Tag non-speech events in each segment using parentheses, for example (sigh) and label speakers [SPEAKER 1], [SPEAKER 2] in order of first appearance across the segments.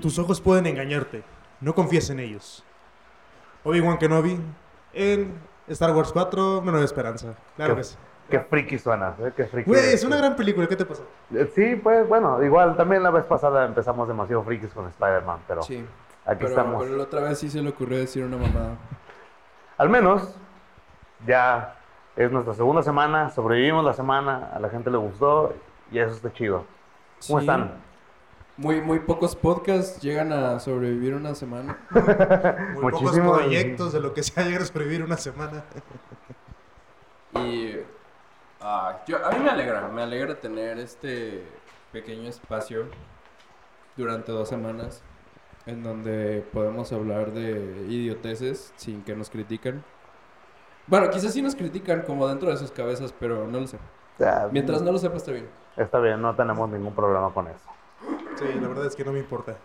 [SPEAKER 1] tus ojos pueden engañarte. No confíes en ellos. Obi-Wan Kenobi en Star Wars 4, Una Nueva Esperanza. Claro que sí.
[SPEAKER 2] Qué friki suena, ¿eh? Qué friki.
[SPEAKER 1] Güey, es una gran película. ¿Qué te pasa?
[SPEAKER 2] Eh, Sí, pues bueno, igual también la vez pasada empezamos demasiado frikis con Spider-Man, pero
[SPEAKER 3] Sí.
[SPEAKER 2] aquí
[SPEAKER 3] Pero,
[SPEAKER 2] estamos.
[SPEAKER 3] pero la otra vez sí se le ocurrió decir una mamada.
[SPEAKER 2] Al menos ya es nuestra segunda semana, sobrevivimos la semana, a la gente le gustó y eso está chido. ¿Cómo
[SPEAKER 3] Sí.
[SPEAKER 2] están?
[SPEAKER 3] Muy, muy pocos podcasts llegan a sobrevivir una semana. (laughs)
[SPEAKER 1] Muy pocos proyectos de lo que sea llegar a sobrevivir una semana.
[SPEAKER 3] Y ah, yo, a mí me alegra, me alegra tener este pequeño espacio durante dos semanas en donde podemos hablar de idioteces sin que nos critiquen. Bueno, quizás sí nos critican como dentro de sus cabezas, pero no lo sé.
[SPEAKER 2] Sea,
[SPEAKER 3] Mientras no lo sepa está bien.
[SPEAKER 2] Está bien, no tenemos ningún problema con eso.
[SPEAKER 1] Sí, la verdad es que no me importa.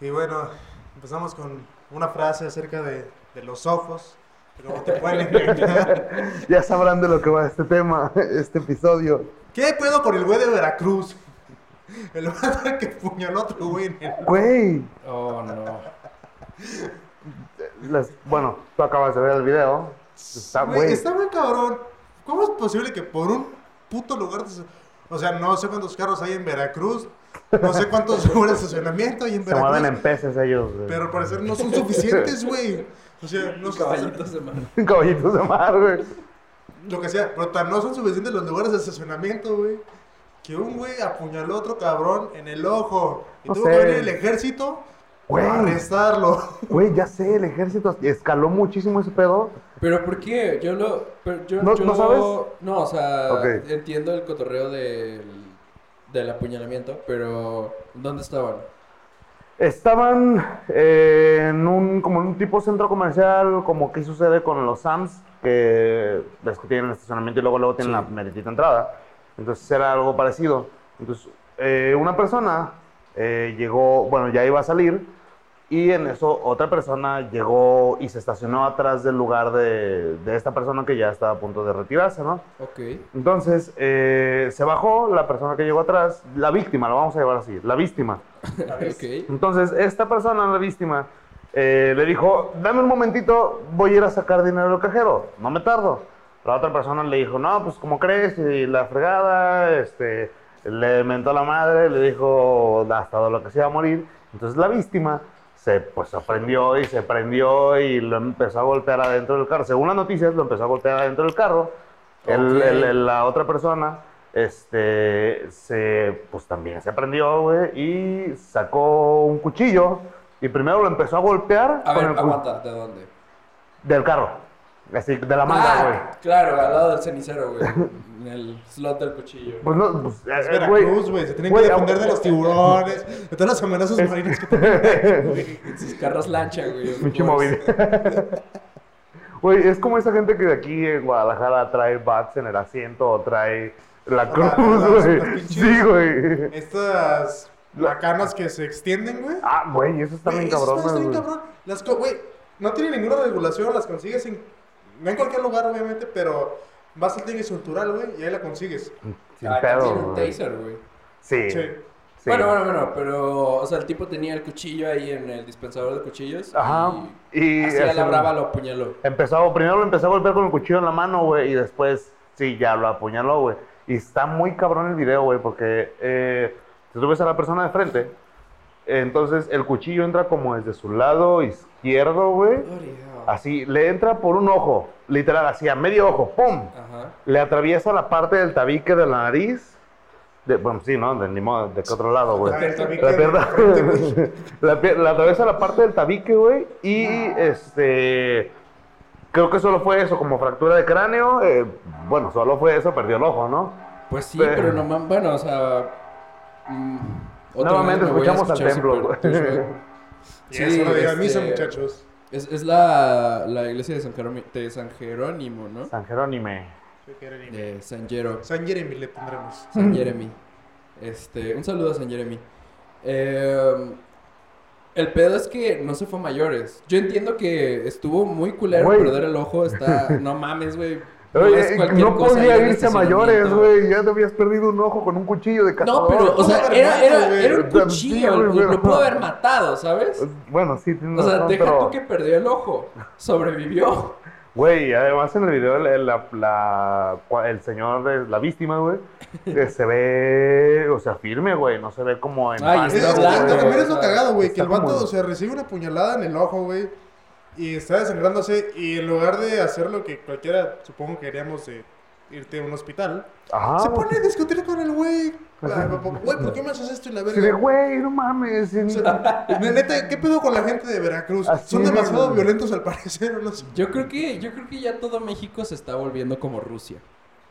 [SPEAKER 1] Y bueno, empezamos con una frase acerca de, de los ojos. cómo te pueden (laughs) engañar.
[SPEAKER 2] Ya sabrán de lo que va este tema, este episodio.
[SPEAKER 1] ¿Qué pedo con el güey de Veracruz? El vato que puñaló a otro güey en el...
[SPEAKER 2] Güey,
[SPEAKER 3] Oh, no.
[SPEAKER 2] les- bueno, tú acabas de ver el video. Está,
[SPEAKER 1] Güey,
[SPEAKER 2] güey.
[SPEAKER 1] está muy cabrón. ¿Cómo es posible que por un puto lugar... de- O sea, no sé cuántos carros hay en Veracruz. No sé cuántos (laughs) lugares de estacionamiento hay en
[SPEAKER 2] Se mueven
[SPEAKER 1] Veracruz.
[SPEAKER 2] en peces ellos. güey.
[SPEAKER 1] Pero al parecer no son suficientes, güey. O sea, no son...
[SPEAKER 3] Caballitos de mano.
[SPEAKER 2] Caballitos de mar, güey.
[SPEAKER 1] Lo que sea, pero tan no son suficientes los lugares de estacionamiento, güey. Que un güey apuñaló a otro cabrón en el ojo. Y
[SPEAKER 2] No
[SPEAKER 1] tuvo
[SPEAKER 2] sé.
[SPEAKER 1] que venir el ejército
[SPEAKER 2] Güey.
[SPEAKER 1] a arrestarlo. (laughs)
[SPEAKER 2] Güey, ya sé, el ejército escaló muchísimo ese pedo.
[SPEAKER 3] Pero ¿por qué? Yo lo... pero yo,
[SPEAKER 2] ¿No-
[SPEAKER 3] yo-
[SPEAKER 2] no sabes?
[SPEAKER 3] No, o sea, entiendo el cotorreo del, del apuñalamiento, pero ¿dónde estaban?
[SPEAKER 2] Estaban eh, en un como en un tipo centro comercial, como que sucede con los Sams, que ves que tienen estacionamiento y luego luego tienen
[SPEAKER 3] Sí.
[SPEAKER 2] la meritita entrada. Entonces era algo parecido. Entonces eh, una persona eh, llegó, bueno, ya iba a salir y en eso otra persona llegó y se estacionó atrás del lugar de, de esta persona que ya estaba a punto de retirarse, ¿no?
[SPEAKER 3] Ok.
[SPEAKER 2] Entonces eh, se bajó la persona que llegó atrás, la víctima, la vamos a llevar así, la víctima. (laughs)
[SPEAKER 3] ok.
[SPEAKER 2] Entonces, esta persona, la víctima, eh, le dijo, dame un momentito, voy a ir a sacar dinero del cajero, no me tardo. La otra persona le dijo, no, pues como crees, y la fregada, este, le mentó la madre, le dijo hasta lo que se iba a morir. Entonces la víctima se pues sorprendió y se prendió y lo empezó a golpear adentro del carro. Según las noticias, lo empezó a golpear adentro del carro. El-
[SPEAKER 3] Ok.
[SPEAKER 2] el- el- la otra persona este, se, pues también se prendió, güey, y sacó un cuchillo y primero lo empezó a golpear
[SPEAKER 3] A
[SPEAKER 2] con
[SPEAKER 3] ver,
[SPEAKER 2] el
[SPEAKER 3] aguanta, ¿de dónde?
[SPEAKER 2] del carro, así, de la manga, güey.
[SPEAKER 3] Ah, claro, al lado del cenicero, güey. (laughs) El slot del cuchillo.
[SPEAKER 2] Pues no, pues,
[SPEAKER 1] Es
[SPEAKER 2] eh,
[SPEAKER 1] Veracruz, güey. Se tienen que defender de los tiburones, de todas las amenazas marinas que (laughs) tienen. güey.
[SPEAKER 3] En sus carros lancha, güey.
[SPEAKER 2] Pinche móvil. (laughs) Güey, es como esa gente que de aquí en Guadalajara trae bats en el asiento o trae la
[SPEAKER 1] Ah,
[SPEAKER 2] cruz, güey. Sí, güey.
[SPEAKER 1] Estas bacanas que se extienden, güey.
[SPEAKER 2] Ah, güey, eso está bien cabrón,
[SPEAKER 1] madres están bien cabrón. Las güey, no tiene ninguna regulación, las consigues en. No en cualquier lugar, obviamente, pero vas al tianguis cultural, güey, y ahí la consigues.
[SPEAKER 2] Sin
[SPEAKER 3] ah,
[SPEAKER 2] pedo,
[SPEAKER 3] tiene un taser, güey.
[SPEAKER 2] Sí.
[SPEAKER 1] Sí.
[SPEAKER 2] sí.
[SPEAKER 3] Bueno, bueno, bueno, pero, o sea, el tipo tenía el cuchillo ahí en el dispensador de cuchillos.
[SPEAKER 2] Ajá.
[SPEAKER 3] Y,
[SPEAKER 2] Y
[SPEAKER 3] así a la brava lo apuñaló.
[SPEAKER 2] Empezó, primero lo empezó a golpear con el cuchillo en la mano, güey, y después, sí, ya lo apuñaló, güey. Y está muy cabrón el video, güey, porque eh, si tú ves a la persona de frente, entonces el cuchillo entra como desde su lado izquierdo, güey. Así, le entra por un ojo, literal, así, a medio ojo, ¡pum!
[SPEAKER 3] Ajá.
[SPEAKER 2] Le atraviesa la parte del tabique de la nariz. De, bueno, sí, ¿no? De, ni modo, ¿de qué otro lado, güey? La pierna. (laughs) la, atraviesa la parte del tabique, güey. Y este. Creo que solo fue eso, como fractura de cráneo. eh, bueno, solo fue eso, perdió el ojo, ¿no?
[SPEAKER 3] Pues sí,
[SPEAKER 2] Pero-
[SPEAKER 3] pero no man, bueno, o sea. mm,
[SPEAKER 2] Nuevamente escuchamos al templo, güey. (laughs)
[SPEAKER 1] Sí, eso lo diga a misa,
[SPEAKER 3] este,
[SPEAKER 1] muchachos.
[SPEAKER 3] Es, es la, la iglesia de San, Jerónimo, de San Jerónimo, ¿no?
[SPEAKER 2] San Jerónime.
[SPEAKER 3] De San Jero.
[SPEAKER 1] San Jeremy le pondremos.
[SPEAKER 3] San Jeremy. Este, un saludo a San Jeremy. Eh, el pedo es que no se fue a mayores. Yo entiendo que estuvo muy culero perder el ojo. Está, (laughs) no mames, güey. No
[SPEAKER 2] Oye, no podía irse a mayores, güey. Ya te habías perdido un ojo con un cuchillo de
[SPEAKER 3] No,
[SPEAKER 2] cazador.
[SPEAKER 3] pero, o sea,
[SPEAKER 1] ¿Cómo
[SPEAKER 3] era, era, era un
[SPEAKER 2] Sí,
[SPEAKER 3] cuchillo,
[SPEAKER 2] güey,
[SPEAKER 3] lo, pudo haber matado, ¿sabes?
[SPEAKER 2] Bueno, sí, tienes
[SPEAKER 3] O sea,
[SPEAKER 2] razón,
[SPEAKER 3] deja
[SPEAKER 2] pero...
[SPEAKER 3] tú que perdió el ojo, sobrevivió.
[SPEAKER 2] Güey, además en el video el, la- la- el señor de la víctima, güey, que se ve, o sea, firme, güey, no se ve como en
[SPEAKER 3] Ay,
[SPEAKER 2] pánico,
[SPEAKER 1] Es,
[SPEAKER 3] está hablando,
[SPEAKER 1] también es lo cagado, güey, que el vato,
[SPEAKER 2] como-
[SPEAKER 1] o sea, recibe una puñalada en el ojo, güey, y está desangrándose, y en lugar de hacer lo que cualquiera, supongo que queríamos de irte a un hospital,
[SPEAKER 2] Ajá.
[SPEAKER 1] se pone a discutir con el güey. Güey, ¿por qué me haces esto y la verga?
[SPEAKER 2] güey, no mames.
[SPEAKER 1] O sea, neta, ¿qué pedo con la gente de Veracruz?
[SPEAKER 2] Así
[SPEAKER 1] Son demasiado violentos al parecer, o no sé.
[SPEAKER 3] Yo creo que, yo creo que ya todo México se está volviendo como Rusia.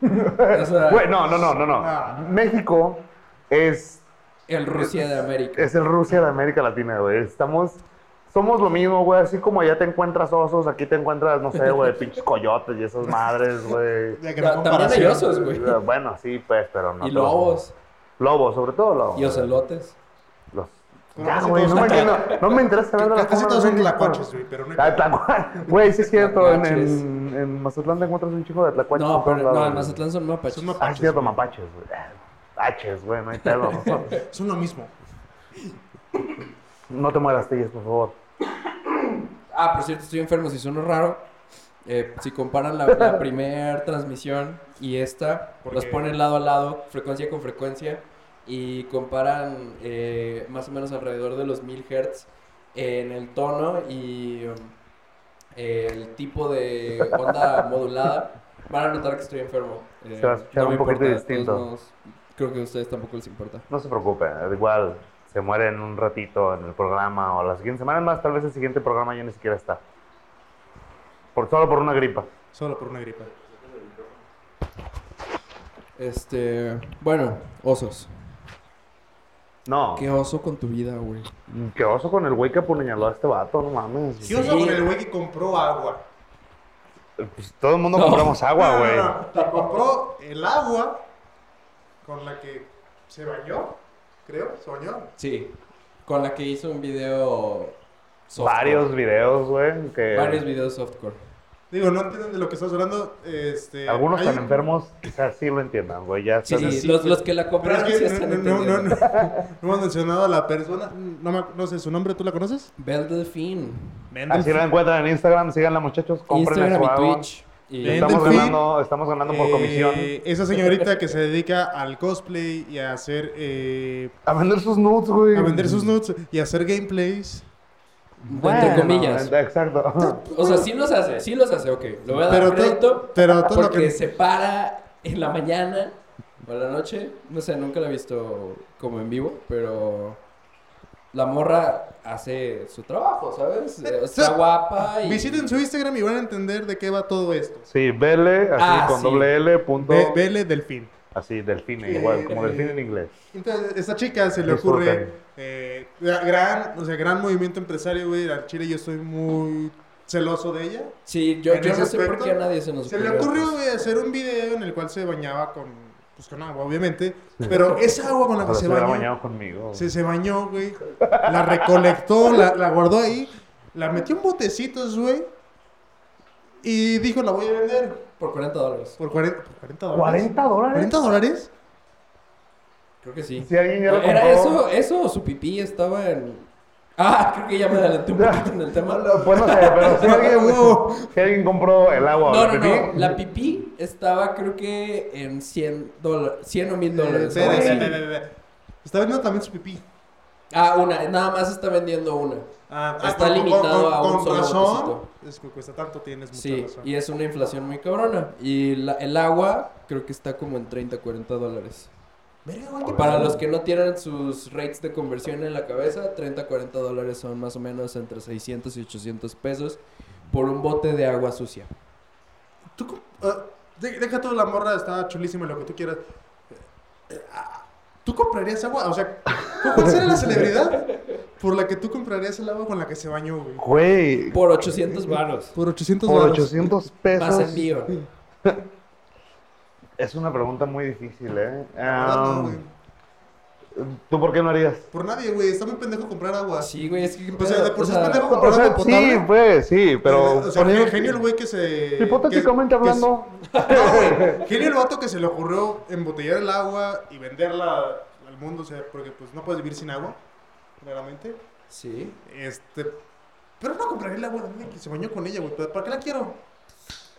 [SPEAKER 3] (laughs) O sea,
[SPEAKER 2] Güey, no, no, no, no, no.
[SPEAKER 1] Ah.
[SPEAKER 2] México es,
[SPEAKER 3] el Rusia de América.
[SPEAKER 2] es el Rusia de América Latina, güey. Estamos, somos lo mismo, güey. Así como allá te encuentras osos, aquí te encuentras, no sé, güey, pinches coyotes y esas madres, güey. (laughs)
[SPEAKER 3] También hay osos, güey.
[SPEAKER 2] Bueno, sí, pues, pero no.
[SPEAKER 3] Y lobos.
[SPEAKER 2] Lobos, sobre todo lobos.
[SPEAKER 3] Y ocelotes.
[SPEAKER 2] Los... Ya, güey, no no, no me interesa saber de la
[SPEAKER 1] Casi todos son tlacuaches, güey, pero no hay
[SPEAKER 2] Ah. (laughs) Güey, sí es cierto, en, en, en Mazatlán te encuentras un chico de tlacuaches.
[SPEAKER 3] No, pero no, en. Mazatlán son mapaches.
[SPEAKER 1] Son
[SPEAKER 2] Ah, es cierto, mapaches, güey. Haches, güey, no hay pedo. (laughs)
[SPEAKER 1] Son lo mismo.
[SPEAKER 2] No te mueras, Telles, por favor.
[SPEAKER 3] Ah, por cierto, estoy enfermo, si suena raro. eh, si comparan la, la (laughs) primera transmisión y esta,
[SPEAKER 1] ¿Por
[SPEAKER 3] los
[SPEAKER 1] qué?
[SPEAKER 3] ponen lado a lado, frecuencia con frecuencia, y comparan eh, más o menos alrededor de los 1000 Hz en el tono y um, el tipo de onda (laughs) modulada, van a notar que estoy enfermo. Eh,
[SPEAKER 2] Se va a escuchar
[SPEAKER 3] me
[SPEAKER 2] un poquito
[SPEAKER 3] importa,
[SPEAKER 2] distinto.
[SPEAKER 3] modos, creo que a ustedes tampoco les importa.
[SPEAKER 2] No se preocupe, igual se muere en un ratito en el programa o la siguiente semana, más, tal vez el siguiente programa ya ni siquiera está. Por, solo por una gripa.
[SPEAKER 1] Solo por una gripa.
[SPEAKER 3] Este, bueno, osos.
[SPEAKER 2] No,
[SPEAKER 3] ¿Qué oso con tu vida, güey?
[SPEAKER 2] qué oso con el güey que apuñaló a este vato, no mames.
[SPEAKER 1] ¿Qué oso con el güey que compró agua?
[SPEAKER 2] Pues todo el mundo
[SPEAKER 3] No.
[SPEAKER 2] compramos agua, güey.
[SPEAKER 1] no, no, Que compró el agua con la que se bañó, creo, se bañó.
[SPEAKER 3] Sí, con la que hizo un video softcore.
[SPEAKER 2] Varios videos, güey, que
[SPEAKER 3] Varios videos softcore.
[SPEAKER 1] Digo, no entienden de lo que estás hablando. Este,
[SPEAKER 2] algunos tan
[SPEAKER 1] un-
[SPEAKER 2] enfermos quizás sí lo entiendan, güey, ya
[SPEAKER 3] Sí, sí,
[SPEAKER 1] sí,
[SPEAKER 3] los, los que la compraron
[SPEAKER 1] es
[SPEAKER 3] sí
[SPEAKER 1] que (laughs)
[SPEAKER 3] están
[SPEAKER 1] no, no, no, no, no hemos mencionado a la persona. No, me, no sé su nombre, ¿tú la conoces?
[SPEAKER 3] Belle Delfín.
[SPEAKER 2] Así la encuentran en Instagram, síganla muchachos, compren
[SPEAKER 3] Instagram
[SPEAKER 2] su
[SPEAKER 3] y. Twitch. Y
[SPEAKER 2] Estamos ganando, estamos ganando por comisión.
[SPEAKER 1] Eh, esa señorita que se dedica al cosplay y a hacer. eh,
[SPEAKER 2] A vender sus nudes, güey.
[SPEAKER 1] a vender sus nudes y a hacer gameplays.
[SPEAKER 3] entre comillas.
[SPEAKER 2] Exacto.
[SPEAKER 3] O sea, sí los hace, sí los hace, ok. Lo voy a dar
[SPEAKER 1] Pero,
[SPEAKER 3] crédito
[SPEAKER 1] pero todo lo que.
[SPEAKER 3] se para en la mañana o en la noche. No sé, nunca la he visto como en vivo, pero la morra hace su trabajo, ¿sabes?
[SPEAKER 1] Eh,
[SPEAKER 3] Está
[SPEAKER 1] sí.
[SPEAKER 3] guapa y...
[SPEAKER 1] Visiten su Instagram y van a entender de qué va todo esto.
[SPEAKER 2] Sí, vele, así
[SPEAKER 3] Ah,
[SPEAKER 2] con
[SPEAKER 3] sí.
[SPEAKER 2] doble L, punto.
[SPEAKER 1] Ve- Vele Delfín.
[SPEAKER 2] Así, delfine,
[SPEAKER 1] Eh,
[SPEAKER 2] igual, como
[SPEAKER 1] eh,
[SPEAKER 2] delfín en inglés.
[SPEAKER 1] Entonces, esta chica se le ocurre eh, gran, o sea, gran movimiento empresario, güey. Al Chile yo estoy muy celoso de ella.
[SPEAKER 3] Sí, yo, yo no sé por qué a nadie se nos
[SPEAKER 1] Se le
[SPEAKER 3] ocurrió,
[SPEAKER 1] ocurrió,
[SPEAKER 3] pues.
[SPEAKER 1] güey, hacer un video en el cual se bañaba con, pues, con agua, obviamente. Pero esa agua con la que se
[SPEAKER 2] se
[SPEAKER 1] bañó,
[SPEAKER 2] bañado conmigo.
[SPEAKER 1] se, se bañó, güey. La recolectó, la, la guardó ahí, la metió en botecitos, güey. Y dijo, la voy a vender
[SPEAKER 3] Por 40 dólares.
[SPEAKER 1] por 40, por 40 dólares.
[SPEAKER 2] ¿40 dólares?
[SPEAKER 1] ¿40 dólares?
[SPEAKER 3] Creo que sí.
[SPEAKER 2] Si alguien ya lo
[SPEAKER 3] ¿Era
[SPEAKER 2] compró-
[SPEAKER 3] eso, eso o su pipí estaba en... Ah, creo que ya me adelanté un poquito en el tema.
[SPEAKER 2] Pues no sé, pero si alguien, (laughs)
[SPEAKER 1] Wow.
[SPEAKER 2] si alguien compró el agua
[SPEAKER 3] No, no,
[SPEAKER 2] pipí,
[SPEAKER 3] no. La pipí estaba creo que en 100 dólares, 100 o 1000
[SPEAKER 1] Eh,
[SPEAKER 3] dólares. así.
[SPEAKER 1] espera, espera, espera. Está vendiendo también su pipí.
[SPEAKER 3] Ah, una, nada más está vendiendo una.
[SPEAKER 1] Ah,
[SPEAKER 3] Está
[SPEAKER 1] con-
[SPEAKER 3] limitado
[SPEAKER 1] con-
[SPEAKER 3] a un
[SPEAKER 1] con
[SPEAKER 3] solo
[SPEAKER 1] razón. Es que cuesta tanto, tienes mucha
[SPEAKER 3] Sí,
[SPEAKER 1] razón.
[SPEAKER 3] y es una inflación muy cabrona. Y la- el agua creo que está como en 30, 40 dólares. Para los que no tienen sus rates de conversión en la cabeza, 30, 40 dólares son más o menos entre 600 y 800 pesos por un bote de agua sucia.
[SPEAKER 1] Tú de- deja toda la morra, está chulísima lo que tú quieras. Eh, ah, ¿Tú comprarías agua? O sea, ¿cuál sería la (laughs) celebridad por la que tú comprarías el agua con la que se bañó, güey?
[SPEAKER 2] güey,
[SPEAKER 3] Por 800 varos.
[SPEAKER 1] Por 800
[SPEAKER 2] por
[SPEAKER 1] varos.
[SPEAKER 2] 800 pesos.
[SPEAKER 3] Más (laughs) envío.
[SPEAKER 2] Es una pregunta muy difícil, ¿eh? Um,
[SPEAKER 1] güey.
[SPEAKER 2] ¿Tú por qué no harías?
[SPEAKER 1] Por nadie, güey. Está muy pendejo comprar agua.
[SPEAKER 3] Sí, güey, es que...
[SPEAKER 1] O sea, de por sí es pendejo
[SPEAKER 2] O
[SPEAKER 1] comprar
[SPEAKER 2] sea,
[SPEAKER 1] agua potable.
[SPEAKER 2] sí, pues, sí, pero...
[SPEAKER 1] O sea, genio el güey que se...
[SPEAKER 2] Hipotéticamente
[SPEAKER 1] que-
[SPEAKER 2] hablando, (laughs)
[SPEAKER 1] No, güey. Genio el vato que se le ocurrió embotellar el agua y venderla al mundo, o sea, porque pues no puedes vivir sin agua, claramente.
[SPEAKER 3] Sí.
[SPEAKER 1] Este... Pero no compraré el agua de que se bañó con ella, güey. ¿Para para qué la quiero?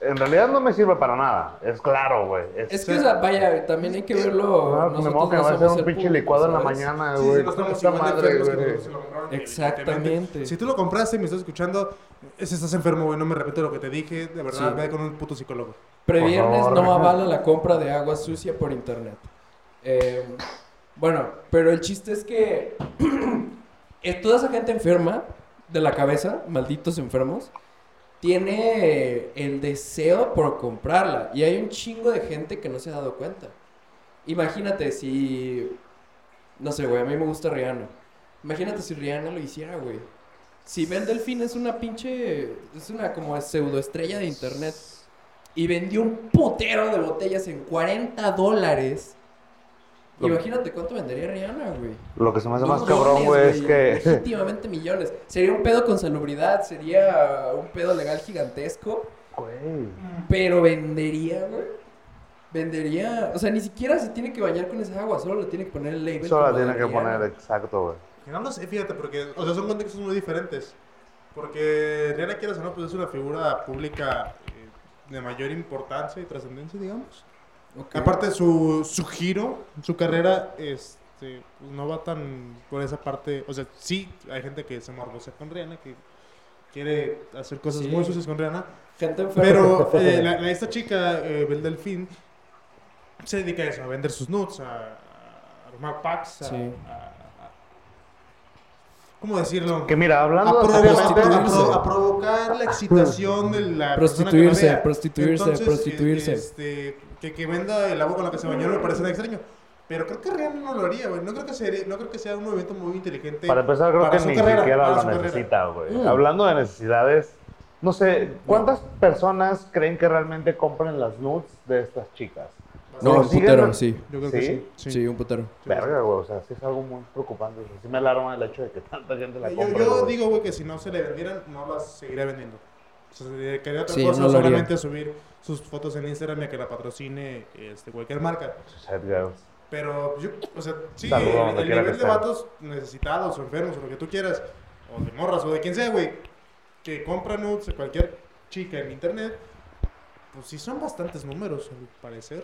[SPEAKER 2] En realidad no me sirve para nada. Es claro, güey. Es,
[SPEAKER 3] Es que, o sea, vaya, también hay que verlo...
[SPEAKER 2] Pues, me que
[SPEAKER 3] no
[SPEAKER 2] va a ser
[SPEAKER 3] somos
[SPEAKER 2] un pinche
[SPEAKER 3] público,
[SPEAKER 2] licuado en la
[SPEAKER 3] ¿sabes?
[SPEAKER 2] mañana,
[SPEAKER 1] Sí,
[SPEAKER 2] güey.
[SPEAKER 1] sí, no igual de
[SPEAKER 2] madre, güey.
[SPEAKER 3] Exactamente.
[SPEAKER 1] Si tú lo compraste y me estás escuchando, es estás enfermo, güey. No me repito lo que te dije. De verdad,
[SPEAKER 3] Sí.
[SPEAKER 1] ve con un puto psicólogo.
[SPEAKER 3] Previernes
[SPEAKER 2] favor.
[SPEAKER 3] no avala la compra de agua sucia por internet. Eh, bueno, pero el chiste es que (clears throat) eh, toda esa gente enferma de la cabeza, malditos enfermos, tiene el deseo por comprarla. Y hay un chingo de gente que no se ha dado cuenta. Imagínate si... No sé, güey, a mí me gusta Rihanna. Imagínate si Rihanna lo hiciera, güey. Si Ben Delfín es una pinche... Es una como pseudoestrella de internet. Y vendió un putero de botellas en 40 dólares. Imagínate cuánto vendería Rihanna, güey.
[SPEAKER 2] Lo que se me hace más cabrón, güey, es que...
[SPEAKER 3] Legítimamente millones. Sería un pedo con salubridad, sería un pedo legal gigantesco.
[SPEAKER 2] Güey.
[SPEAKER 3] Pero vendería, güey. Vendería. O sea, ni siquiera se tiene que bañar con esa agua, solo le tiene que poner el label.
[SPEAKER 2] Eso la tiene que
[SPEAKER 3] Rihanna.
[SPEAKER 2] poner exacto, güey.
[SPEAKER 1] No lo sé, fíjate, porque, o sea, son contextos muy diferentes. Porque Rihanna, quieras o no, pues es una figura pública eh, de mayor importancia y trascendencia, digamos. Aparte, su, su giro, su carrera, este, pues, no va tan por esa parte. O sea, sí, hay gente que se morbosea con Rihanna, que quiere hacer cosas
[SPEAKER 3] Sí.
[SPEAKER 1] muy sucias con Rihanna.
[SPEAKER 3] Gente enferma.
[SPEAKER 1] Pero (laughs) eh, la- la- esta chica, eh, Belle Delfín, se dedica a eso, a vender sus nudes, a, a armar packs, a,
[SPEAKER 3] Sí.
[SPEAKER 1] a- a- ¿Cómo decirlo?
[SPEAKER 2] Que mira,
[SPEAKER 1] a,
[SPEAKER 2] hablando
[SPEAKER 1] a pro-
[SPEAKER 3] prostituirse.
[SPEAKER 1] a provocar la excitación de la persona que
[SPEAKER 3] Prostituirse, prostituirse,
[SPEAKER 1] Entonces,
[SPEAKER 3] prostituirse.
[SPEAKER 1] eh, Este, que, que venda el agua con la que se bañó no me parece nada extraño. Pero creo que Rihanna no lo haría, güey. No creo que sería, no creo que sea un movimiento muy inteligente.
[SPEAKER 2] Para empezar, creo
[SPEAKER 1] para
[SPEAKER 2] que ni
[SPEAKER 1] carrera,
[SPEAKER 2] siquiera lo necesita, güey.
[SPEAKER 3] Mm.
[SPEAKER 2] Hablando de necesidades, no sé, ¿cuántas personas creen que realmente compren las nudes de estas chicas?
[SPEAKER 3] No,
[SPEAKER 2] ¿Lo
[SPEAKER 3] un putero, sí.
[SPEAKER 1] Yo creo que
[SPEAKER 2] ¿Sí?
[SPEAKER 1] sí.
[SPEAKER 3] Sí, un putero.
[SPEAKER 2] Verga, güey, o sea, sí es algo muy preocupante. Sea, sí me alarma el hecho de que tanta gente la
[SPEAKER 1] Yo,
[SPEAKER 2] compre.
[SPEAKER 1] yo
[SPEAKER 2] güey.
[SPEAKER 1] digo, güey, que si no se le vendieran, no las seguiría vendiendo. O sea, se dedicaría a otra
[SPEAKER 3] Sí,
[SPEAKER 1] cosa,
[SPEAKER 3] no
[SPEAKER 1] solamente subir sus fotos en Instagram y a que la patrocine este, cualquier marca. Pero yo, o sea, sí, el, nivel de vatos necesitados o enfermos o lo que tú quieras, o de morras o de quien sea, güey, que compran nudes de cualquier chica en internet, pues sí son bastantes números, al parecer.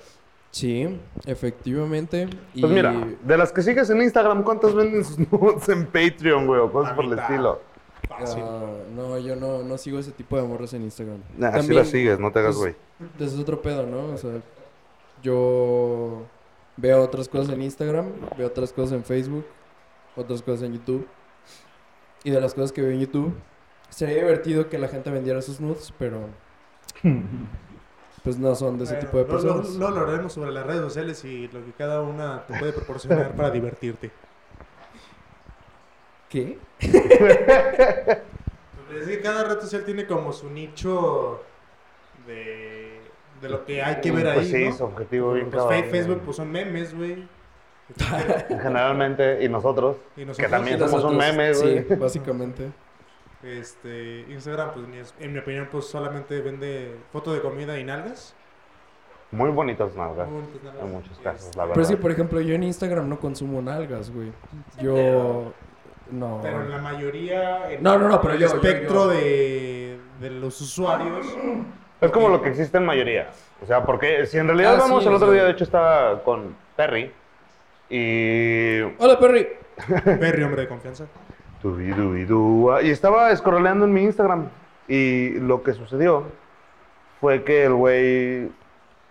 [SPEAKER 3] Sí, efectivamente. Y...
[SPEAKER 2] Pues mira, de las que sigues en Instagram, ¿cuántas venden sus (laughs) nudes en Patreon, güey? O cosas
[SPEAKER 1] La
[SPEAKER 2] por el estilo.
[SPEAKER 1] Fácil.
[SPEAKER 3] Ah, no, yo no, no sigo ese tipo de morras en Instagram.
[SPEAKER 2] Nah, así las sigues, no te hagas,
[SPEAKER 3] pues,
[SPEAKER 2] güey.
[SPEAKER 3] Ese es otro pedo, ¿no? O sea, yo veo otras cosas en Instagram, veo otras cosas en Facebook, otras cosas en YouTube. Y de las cosas que veo en YouTube, sería divertido que la gente vendiera sus nudes, pero pues no son de ese
[SPEAKER 1] Bueno,
[SPEAKER 3] tipo de
[SPEAKER 1] luego- luego-
[SPEAKER 3] personas.
[SPEAKER 1] Luego hablaremos sobre las redes sociales y lo que cada una te puede proporcionar para divertirte.
[SPEAKER 3] ¿Qué?
[SPEAKER 1] Pues es que cada red social tiene como su nicho de, de lo que hay que ver ahí,
[SPEAKER 2] Pues sí,
[SPEAKER 1] ¿no?
[SPEAKER 2] su objetivo bien
[SPEAKER 1] Pues
[SPEAKER 2] cabrón,
[SPEAKER 1] Facebook pues son memes, güey. (laughs)
[SPEAKER 2] Generalmente, y nosotros,
[SPEAKER 1] Y
[SPEAKER 2] que
[SPEAKER 1] nosotros,
[SPEAKER 2] también
[SPEAKER 3] Y
[SPEAKER 2] somos un meme, güey.
[SPEAKER 3] Sí, básicamente.
[SPEAKER 1] este, Instagram, pues ni es- en mi opinión, pues solamente vende foto de comida y nalgas.
[SPEAKER 2] Muy bonitas nalgas.
[SPEAKER 1] Muy bonitas nalgas.
[SPEAKER 2] En muchos casos, la
[SPEAKER 3] Pero
[SPEAKER 2] verdad.
[SPEAKER 3] que, por ejemplo, yo en Instagram no consumo nalgas, güey. Yo... No.
[SPEAKER 1] Pero en la mayoría, en
[SPEAKER 3] No, no, no, pero
[SPEAKER 1] el
[SPEAKER 3] yo-
[SPEAKER 1] espectro
[SPEAKER 3] yo.
[SPEAKER 1] De, de los usuarios,
[SPEAKER 2] Es como lo que existe en mayoría. O sea, porque si en realidad
[SPEAKER 3] Ah,
[SPEAKER 2] vamos,
[SPEAKER 3] sí,
[SPEAKER 2] el otro día, de hecho, estaba con Perry. Y.
[SPEAKER 3] Hola, Perry. (laughs)
[SPEAKER 1] Perry, hombre de confianza.
[SPEAKER 2] Y estaba escroleando en mi Instagram. Y lo que sucedió fue que el güey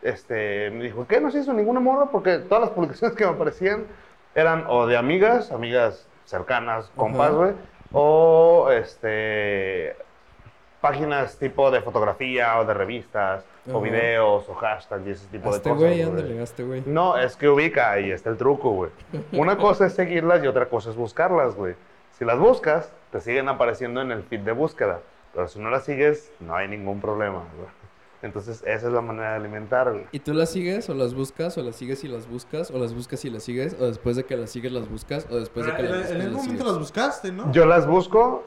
[SPEAKER 2] este, me dijo, ¿qué? No se hizo ninguna morra porque todas las publicaciones que me aparecían eran o de amigas, amigas cercanas, compas, güey, o este, páginas tipo de fotografía o de revistas, o
[SPEAKER 3] Ajá.
[SPEAKER 2] videos, o hashtags y ese tipo de
[SPEAKER 3] este
[SPEAKER 2] cosas.
[SPEAKER 3] güey. ándale, güey.
[SPEAKER 2] No, es que ubica, ahí está el truco, güey. (laughs) Una cosa es seguirlas y otra cosa es buscarlas, güey. Si las buscas, te siguen apareciendo en el feed de búsqueda. Pero si no las sigues, no hay ningún problema, güey. Entonces, esa es la manera de alimentar, güey.
[SPEAKER 3] ¿Y tú las sigues o las buscas o las sigues y las buscas o las buscas y las sigues o después de que las sigues las buscas o después de que las
[SPEAKER 1] en
[SPEAKER 3] buscas
[SPEAKER 1] algún momento
[SPEAKER 3] sigues?
[SPEAKER 1] las buscaste, ¿no?
[SPEAKER 2] Yo las busco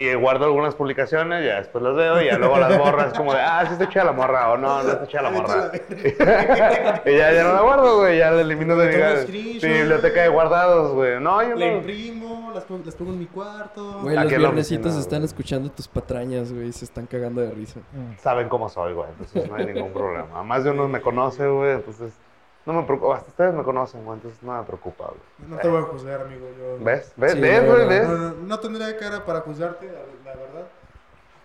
[SPEAKER 2] y guardo algunas publicaciones, ya después las veo y ya luego las borras como de, ah, sí está chida la morra o no, no está chida la morra. (laughs) y ya, ya no la guardo, güey, ya la elimino de mi, biblioteca de guardados, güey. No, yo
[SPEAKER 1] Le
[SPEAKER 2] no.
[SPEAKER 1] imprimo, las pongo, las pongo en mi cuarto.
[SPEAKER 3] Güey,
[SPEAKER 2] Aquí
[SPEAKER 3] los viernesitos están escuchando tus patrañas, güey, y se están cagando de risa.
[SPEAKER 2] Saben cómo soy, güey, entonces no hay ningún problema. Más de uno me conoce, güey, entonces no me preocupa. Hasta ustedes me conocen, güey, entonces no me preocupa, güey.
[SPEAKER 1] No te voy a juzgar, amigo. Yo...
[SPEAKER 2] ¿Ves? ¿Ves?
[SPEAKER 3] Sí,
[SPEAKER 2] ¿Ves, güey? ¿Ves?
[SPEAKER 1] No, no, no tendría cara para juzgarte, la, verdad.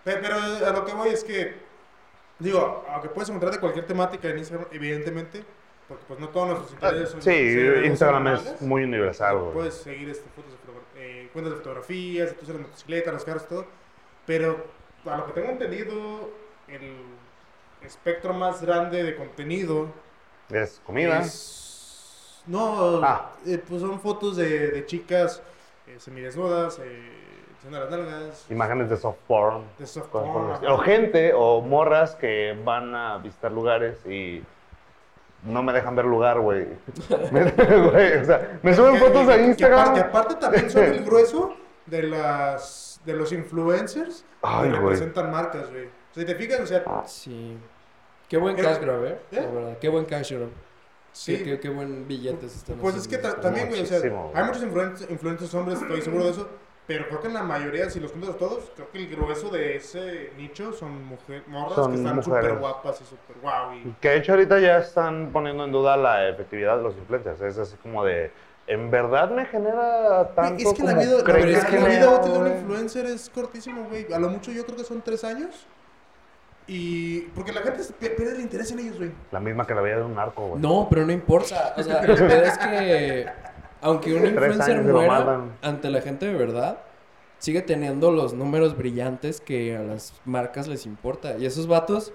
[SPEAKER 1] Pe- Pero a lo que voy es que, digo, aunque puedes encontrarte cualquier temática en Instagram, evidentemente, porque pues no todos nuestros intereses son...
[SPEAKER 2] Ah, Sí, Instagram es muy universal, güey.
[SPEAKER 1] Puedes seguir este, fotos de eh, cuentas de fotografías, de las motocicletas, los carros, todo. Pero a lo que tengo entendido, el espectro más grande de contenido
[SPEAKER 2] Es comida.
[SPEAKER 1] es- No,
[SPEAKER 2] Ah.
[SPEAKER 1] eh, pues son fotos de, de chicas eh, semidesnudas, eh, las nalgas,
[SPEAKER 2] Imágenes de soft porn.
[SPEAKER 1] de soft porn.
[SPEAKER 2] O gente o morras que van a visitar lugares y no me dejan ver lugar, güey. (laughs) O sea, me suben
[SPEAKER 1] Que-
[SPEAKER 2] fotos
[SPEAKER 1] que-
[SPEAKER 2] a
[SPEAKER 1] que
[SPEAKER 2] Instagram.
[SPEAKER 1] aparte, aparte también son el (laughs) grueso de las de los influencers
[SPEAKER 2] Ay,
[SPEAKER 1] que representan marcas, güey. O sea, si te fijas, o sea,
[SPEAKER 3] Sí. Qué buen cash grab, ¿eh?
[SPEAKER 1] ¿eh?
[SPEAKER 3] La verdad, qué buen cash grab.
[SPEAKER 1] sí.
[SPEAKER 3] Qué, qué, qué buen billete se están
[SPEAKER 1] Pues es que también, güey, o sea, hay muchos influencers, influencers hombres, estoy seguro de eso, pero creo que en la mayoría, si los cuentas todos, creo que el grueso de ese nicho son mujer, morras
[SPEAKER 2] Son
[SPEAKER 1] que están
[SPEAKER 2] mujeres.
[SPEAKER 1] súper guapas y súper guau. y-
[SPEAKER 2] Que de hecho ahorita ya están poniendo en duda la efectividad de los influencers. Es así como de, ¿en verdad me genera tanto
[SPEAKER 1] es que la
[SPEAKER 2] como
[SPEAKER 1] vida, la, verdad,
[SPEAKER 2] que
[SPEAKER 1] la
[SPEAKER 2] genera,
[SPEAKER 1] vida útil de un influencer es cortísimo, güey. A lo mucho yo creo que son tres años. Y porque la gente pierde el interés en ellos, güey.
[SPEAKER 2] La misma que la vida de un narco, güey.
[SPEAKER 3] No, pero no importa. O sea, el pedo es que aunque un influencer muera ante la gente de verdad, sigue teniendo los números brillantes que a las marcas les importa. Y esos vatos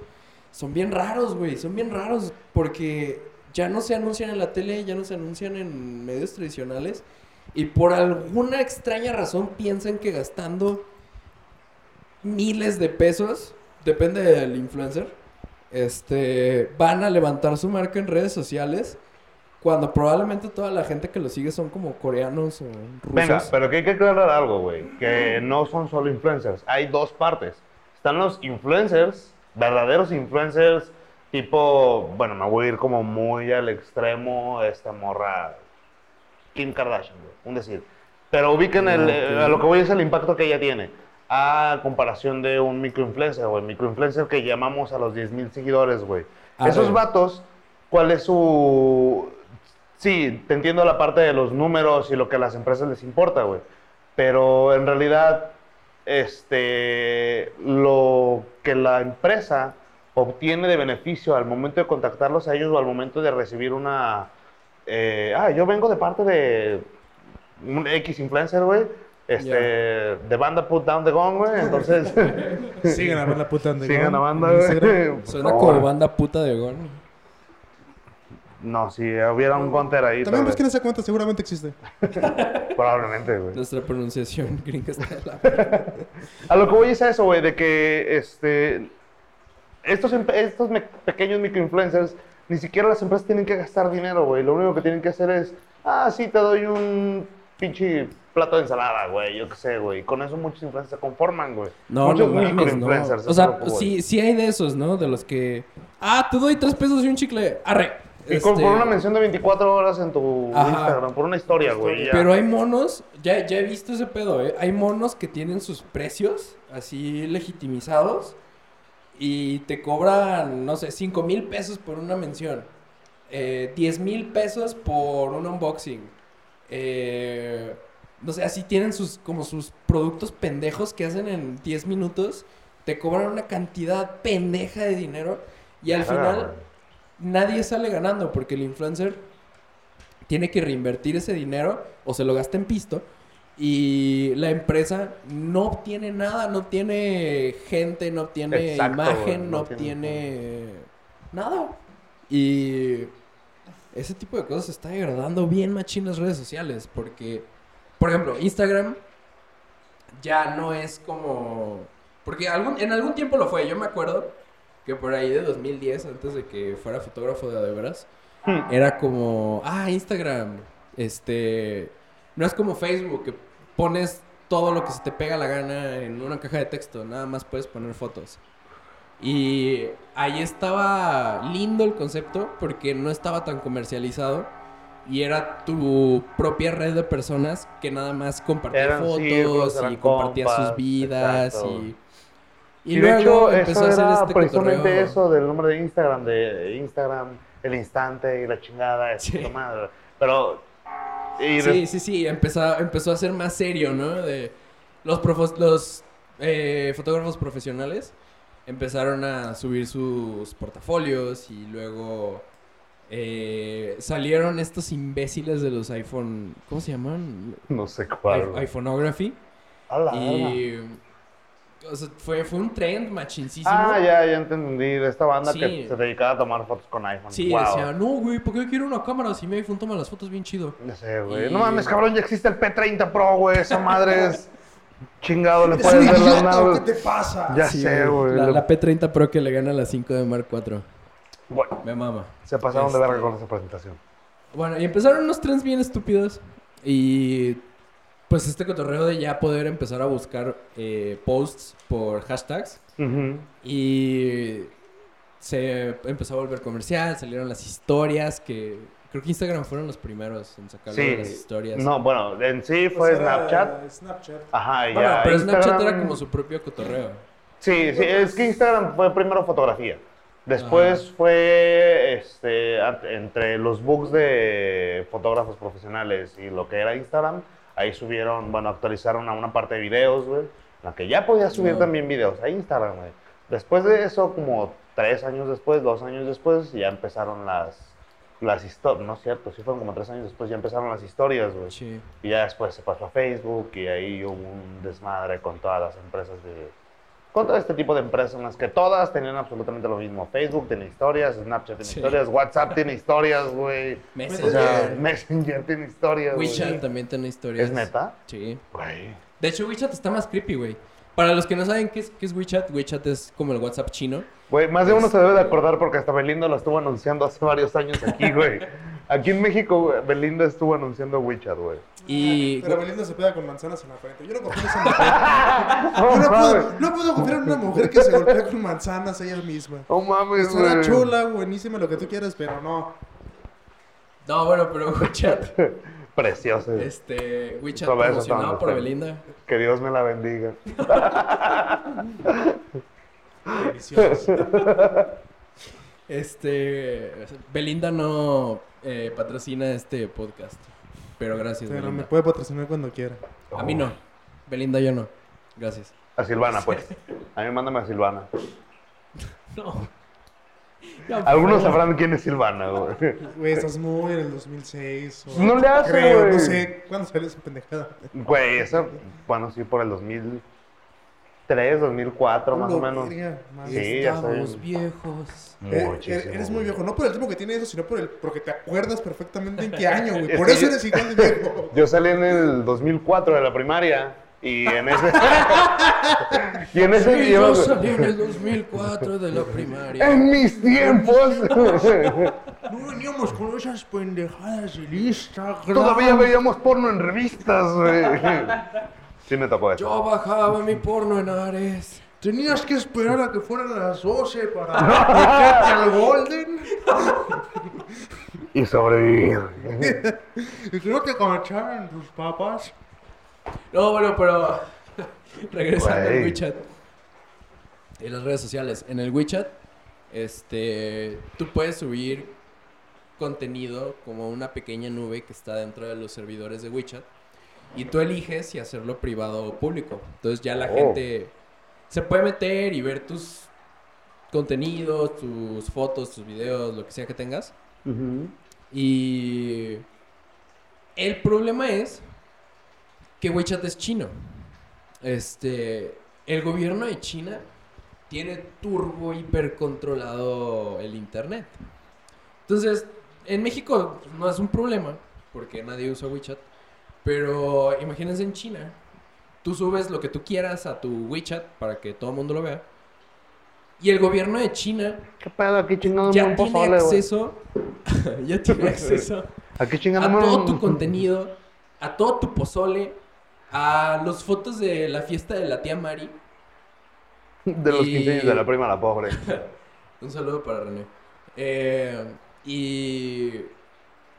[SPEAKER 3] son bien raros, güey. Son bien raros porque ya no se anuncian en la tele, ya no se anuncian en medios tradicionales. Y por alguna extraña razón piensan que gastando miles de pesos, depende del influencer, este, van a levantar su marca en redes sociales cuando probablemente toda la gente que lo sigue son como coreanos o rusos.
[SPEAKER 2] Venga, pero que hay que aclarar algo, güey. Que no son solo influencers. Hay dos partes. Están los influencers, verdaderos influencers, tipo, bueno, me voy a ir como muy al extremo, esta morra, Kim Kardashian, güey, un decir. Pero ubiquen el,
[SPEAKER 3] Ah,
[SPEAKER 2] a lo que voy es el impacto que ella tiene. A comparación de un microinfluencer, güey. Microinfluencer que llamamos a los 10.000 seguidores, güey.
[SPEAKER 3] Arre.
[SPEAKER 2] Esos vatos, ¿cuál es su...? Sí, te entiendo la parte de los números y lo que a las empresas les importa, güey. Pero en realidad, este, lo que la empresa obtiene de beneficio al momento de contactarlos a ellos o al momento de recibir una... eh, ah, yo vengo de parte de un X influencer, güey. Este, de banda Put Down the Gong, güey. Entonces,
[SPEAKER 1] Sigan a ver la puta de
[SPEAKER 2] sigan la banda,
[SPEAKER 1] en
[SPEAKER 2] güey.
[SPEAKER 1] Instagram.
[SPEAKER 2] por
[SPEAKER 3] Suena como banda puta de Gon.
[SPEAKER 2] No, si hubiera un counter ahí.
[SPEAKER 1] También busquen esa cuenta, seguramente existe. (laughs)
[SPEAKER 2] Probablemente, güey.
[SPEAKER 3] Nuestra pronunciación (laughs) gringa está de la... (laughs)
[SPEAKER 2] A lo que voy es a eso, güey, de que este, estos, em- estos me- pequeños microinfluencers, ni siquiera las empresas tienen que gastar dinero, güey. Lo único que tienen que hacer es, ah, sí, te doy un pinche plato de ensalada, güey, yo qué sé, güey. Con eso muchos influencers se conforman, güey.
[SPEAKER 3] No,
[SPEAKER 2] muchos
[SPEAKER 3] no no. O sea, sí, sí hay de esos, ¿no? De los que... Ah, te doy tres pesos y un chicle. Arre.
[SPEAKER 2] Y con,
[SPEAKER 3] Este,
[SPEAKER 2] por una mención de 24 horas en tu
[SPEAKER 3] Ajá.
[SPEAKER 2] Instagram, por una historia, güey. ya.
[SPEAKER 3] Pero hay monos, ya, ya he visto ese pedo, ¿eh? Hay monos que tienen sus precios así legitimizados y te cobran, no sé, 5 mil pesos por una mención, eh, 10 mil pesos por un unboxing. Eh, no sé, así tienen sus, como sus productos pendejos que hacen en 10 minutos, te cobran una cantidad pendeja de dinero y al final nadie sale ganando porque el influencer tiene que reinvertir ese dinero o se lo gasta en pisto y la empresa no obtiene nada, no obtiene gente, no obtiene
[SPEAKER 2] Exacto,
[SPEAKER 3] imagen, no
[SPEAKER 2] no
[SPEAKER 3] obtiene nada. Y ese tipo de cosas se está degradando bien machín las redes sociales porque, por ejemplo, Instagram ya no es como... Porque algún, en algún tiempo lo fue, yo me acuerdo que por ahí de 2010, antes de que fuera fotógrafo de de veras,
[SPEAKER 2] Hmm.
[SPEAKER 3] era como, ah, Instagram, este, no es como Facebook, que pones todo lo que se te pega la gana en una caja de texto, nada más puedes poner fotos. Y ahí estaba lindo el concepto porque no estaba tan comercializado y era tu propia red de personas que nada más compartían
[SPEAKER 2] Eran
[SPEAKER 3] fotos
[SPEAKER 2] círculos,
[SPEAKER 3] y
[SPEAKER 2] eran
[SPEAKER 3] compartían sus
[SPEAKER 2] compas,
[SPEAKER 3] vidas
[SPEAKER 2] exacto.
[SPEAKER 3] y...
[SPEAKER 2] Y, de hecho, eso era
[SPEAKER 3] este
[SPEAKER 2] precisamente
[SPEAKER 3] cotorreo.
[SPEAKER 2] eso del nombre de Instagram, de Instagram, el instante y la chingada,
[SPEAKER 3] Sí.
[SPEAKER 2] madre. Pero. Y
[SPEAKER 3] Sí, sí, sí, empezó, empezó a ser más serio, ¿no? De los profos- los eh, fotógrafos profesionales empezaron a subir sus portafolios y luego eh, salieron estos imbéciles de los iPhone, ¿cómo se llaman?
[SPEAKER 2] no sé cuál.
[SPEAKER 3] I- iPhoneography. Y o sea, fue, fue un trend machincísimo.
[SPEAKER 2] Ah, ya, ya entendí. De esta banda
[SPEAKER 3] Sí.
[SPEAKER 2] que se dedicaba a tomar fotos con iPhone.
[SPEAKER 3] Sí,
[SPEAKER 2] Wow.
[SPEAKER 3] decía, no, güey, ¿por qué quiero una cámara si mi iPhone toma las fotos bien chido?
[SPEAKER 2] No sé, güey.
[SPEAKER 3] Y-
[SPEAKER 2] No mames, cabrón, ya existe el P30 Pro, güey. Esa madre es. (laughs) Chingado, le
[SPEAKER 1] ¿Eres
[SPEAKER 2] puedes ver las
[SPEAKER 1] qué te pasa?
[SPEAKER 2] Ya sé, güey.
[SPEAKER 3] La,
[SPEAKER 2] Le-
[SPEAKER 3] la P30 Pro que le gana a la 5 de Mark IV.
[SPEAKER 2] Bueno,
[SPEAKER 3] Me mama.
[SPEAKER 2] se pasaron de
[SPEAKER 3] Este-
[SPEAKER 2] verga con esa presentación.
[SPEAKER 3] Bueno, y empezaron unos trends bien estúpidos. Y pues este cotorreo de ya poder empezar a buscar eh, posts por hashtags. Y se empezó a volver comercial, salieron las historias que... Creo que Instagram fueron los primeros en sacar
[SPEAKER 2] Sí.
[SPEAKER 3] las historias.
[SPEAKER 2] No, bueno, en sí fue Snapchat.
[SPEAKER 1] Snapchat.
[SPEAKER 2] Ajá,
[SPEAKER 3] Bueno,
[SPEAKER 2] ya.
[SPEAKER 3] pero Snapchat era como su propio cotorreo.
[SPEAKER 2] Sí, sí, es que Instagram fue primero fotografía. Después fue este, entre los books de fotógrafos profesionales y lo que era Instagram, ahí subieron, bueno, actualizaron a una parte de videos, güey, en la que ya podías subir
[SPEAKER 3] Ah.
[SPEAKER 2] también videos a Instagram, güey. Después de eso, como tres años después, dos años después, ya empezaron las, las historias, no es cierto, sí fueron como tres años después, ya empezaron las historias, güey.
[SPEAKER 3] Sí.
[SPEAKER 2] Y ya después se pasó a Facebook y ahí hubo un desmadre con todas las empresas de... Con todo este tipo de empresas en las que todas tenían absolutamente lo mismo. Facebook tiene historias, Snapchat tiene
[SPEAKER 3] Sí.
[SPEAKER 2] historias, WhatsApp tiene historias, güey. O
[SPEAKER 3] Messenger.
[SPEAKER 2] sea, Messenger tiene historias, güey.
[SPEAKER 3] WeChat también tiene historias.
[SPEAKER 2] ¿Es neta?
[SPEAKER 3] Sí.
[SPEAKER 2] Güey.
[SPEAKER 3] De hecho, WeChat está más creepy, güey. Para los que no saben qué es, qué es WeChat, WeChat es como el WhatsApp chino.
[SPEAKER 2] Güey, más de uno se debe de acordar porque hasta Belinda lo estuvo anunciando hace varios años aquí, güey. (laughs) Aquí en México, Belinda estuvo anunciando WeChat, güey.
[SPEAKER 3] Y
[SPEAKER 1] Pero Belinda se pega con manzanas en la frente. Yo no confío en esa mujer. (laughs) Yo no puedo, no puedo confiar en una mujer que se golpea con manzanas ella misma.
[SPEAKER 2] No mames,
[SPEAKER 1] Estará
[SPEAKER 2] güey.
[SPEAKER 1] chula, buenísima, lo que tú quieras, pero no.
[SPEAKER 3] No, bueno, pero WeChat. (laughs)
[SPEAKER 2] Precioso.
[SPEAKER 3] Este,
[SPEAKER 2] eso
[SPEAKER 3] promocionado por. Belinda.
[SPEAKER 2] Que Dios me la bendiga. (laughs)
[SPEAKER 1] Delicioso.
[SPEAKER 3] Este, Belinda no eh, patrocina este podcast. Pero gracias,
[SPEAKER 1] Pero me puede patrocinar cuando quiera.
[SPEAKER 3] A mí no. Belinda yo no. Gracias.
[SPEAKER 2] A Silvana, pues. A mí mándame a Silvana. (laughs)
[SPEAKER 3] No. No,
[SPEAKER 2] Algunos
[SPEAKER 3] favor.
[SPEAKER 2] sabrán quién es Silvana, güey.
[SPEAKER 1] Güey, estás muy en el 2006. O...
[SPEAKER 2] No le hace,
[SPEAKER 1] Creo,
[SPEAKER 2] güey.
[SPEAKER 1] no sé. ¿Cuándo salió esa pendejada?
[SPEAKER 2] Güey, eso, bueno, sí, por el 2003, 2004, más o menos.
[SPEAKER 1] madre.
[SPEAKER 2] Sí, ya
[SPEAKER 3] Estamos
[SPEAKER 2] soy-
[SPEAKER 3] viejos.
[SPEAKER 1] Eh, eh, eres muy viejo, no por el tiempo que tiene eso, sino por el porque te acuerdas perfectamente en qué año, güey. (laughs) Por eso eres igual de viejo. (laughs)
[SPEAKER 2] Yo salí en el 2004 de la primaria y en ese... (laughs) y en ese...
[SPEAKER 3] Sí,
[SPEAKER 2] yo-
[SPEAKER 3] yo salí en el 2004 de la primaria.
[SPEAKER 2] en mis tiempos
[SPEAKER 1] No veníamos con esas pendejadas de lista.
[SPEAKER 2] todavía veíamos porno en revistas, güey. Sí me tocó eso.
[SPEAKER 3] Yo bajaba mi porno en Ares.
[SPEAKER 1] Tenías que esperar a que fueran las 12 para (laughs) meterte al Golden
[SPEAKER 2] Y sobrevivir. (laughs)
[SPEAKER 1] y que no te cacharan tus papas.
[SPEAKER 3] No, bueno, pero (laughs) regresando al. WeChat y las redes sociales. En el WeChat, este, tú puedes subir contenido como una pequeña nube que está dentro de los servidores de WeChat y tú eliges si hacerlo privado o público. Entonces ya la
[SPEAKER 2] Oh.
[SPEAKER 3] gente se puede meter y ver tus contenidos, tus fotos, tus videos, lo que sea que tengas. Y el problema es que WeChat es chino. Este, el gobierno de China tiene turbo hiper controlado el internet. Entonces, en México no es un problema porque nadie usa WeChat, pero imagínense en China, tú subes lo que tú quieras a tu WeChat para que todo el mundo lo vea. Y el gobierno de China
[SPEAKER 2] ¿Qué pedo? Aquí chingándome (laughs)
[SPEAKER 3] ya tiene acceso, ya tiene acceso
[SPEAKER 2] Aquí
[SPEAKER 3] a todo tu contenido, a todo tu pozole, a las fotos de la fiesta de la tía Mari. (laughs)
[SPEAKER 2] De los
[SPEAKER 3] Y-
[SPEAKER 2] 15 años de la prima, la pobre. (laughs)
[SPEAKER 3] Un saludo para René. Eh, y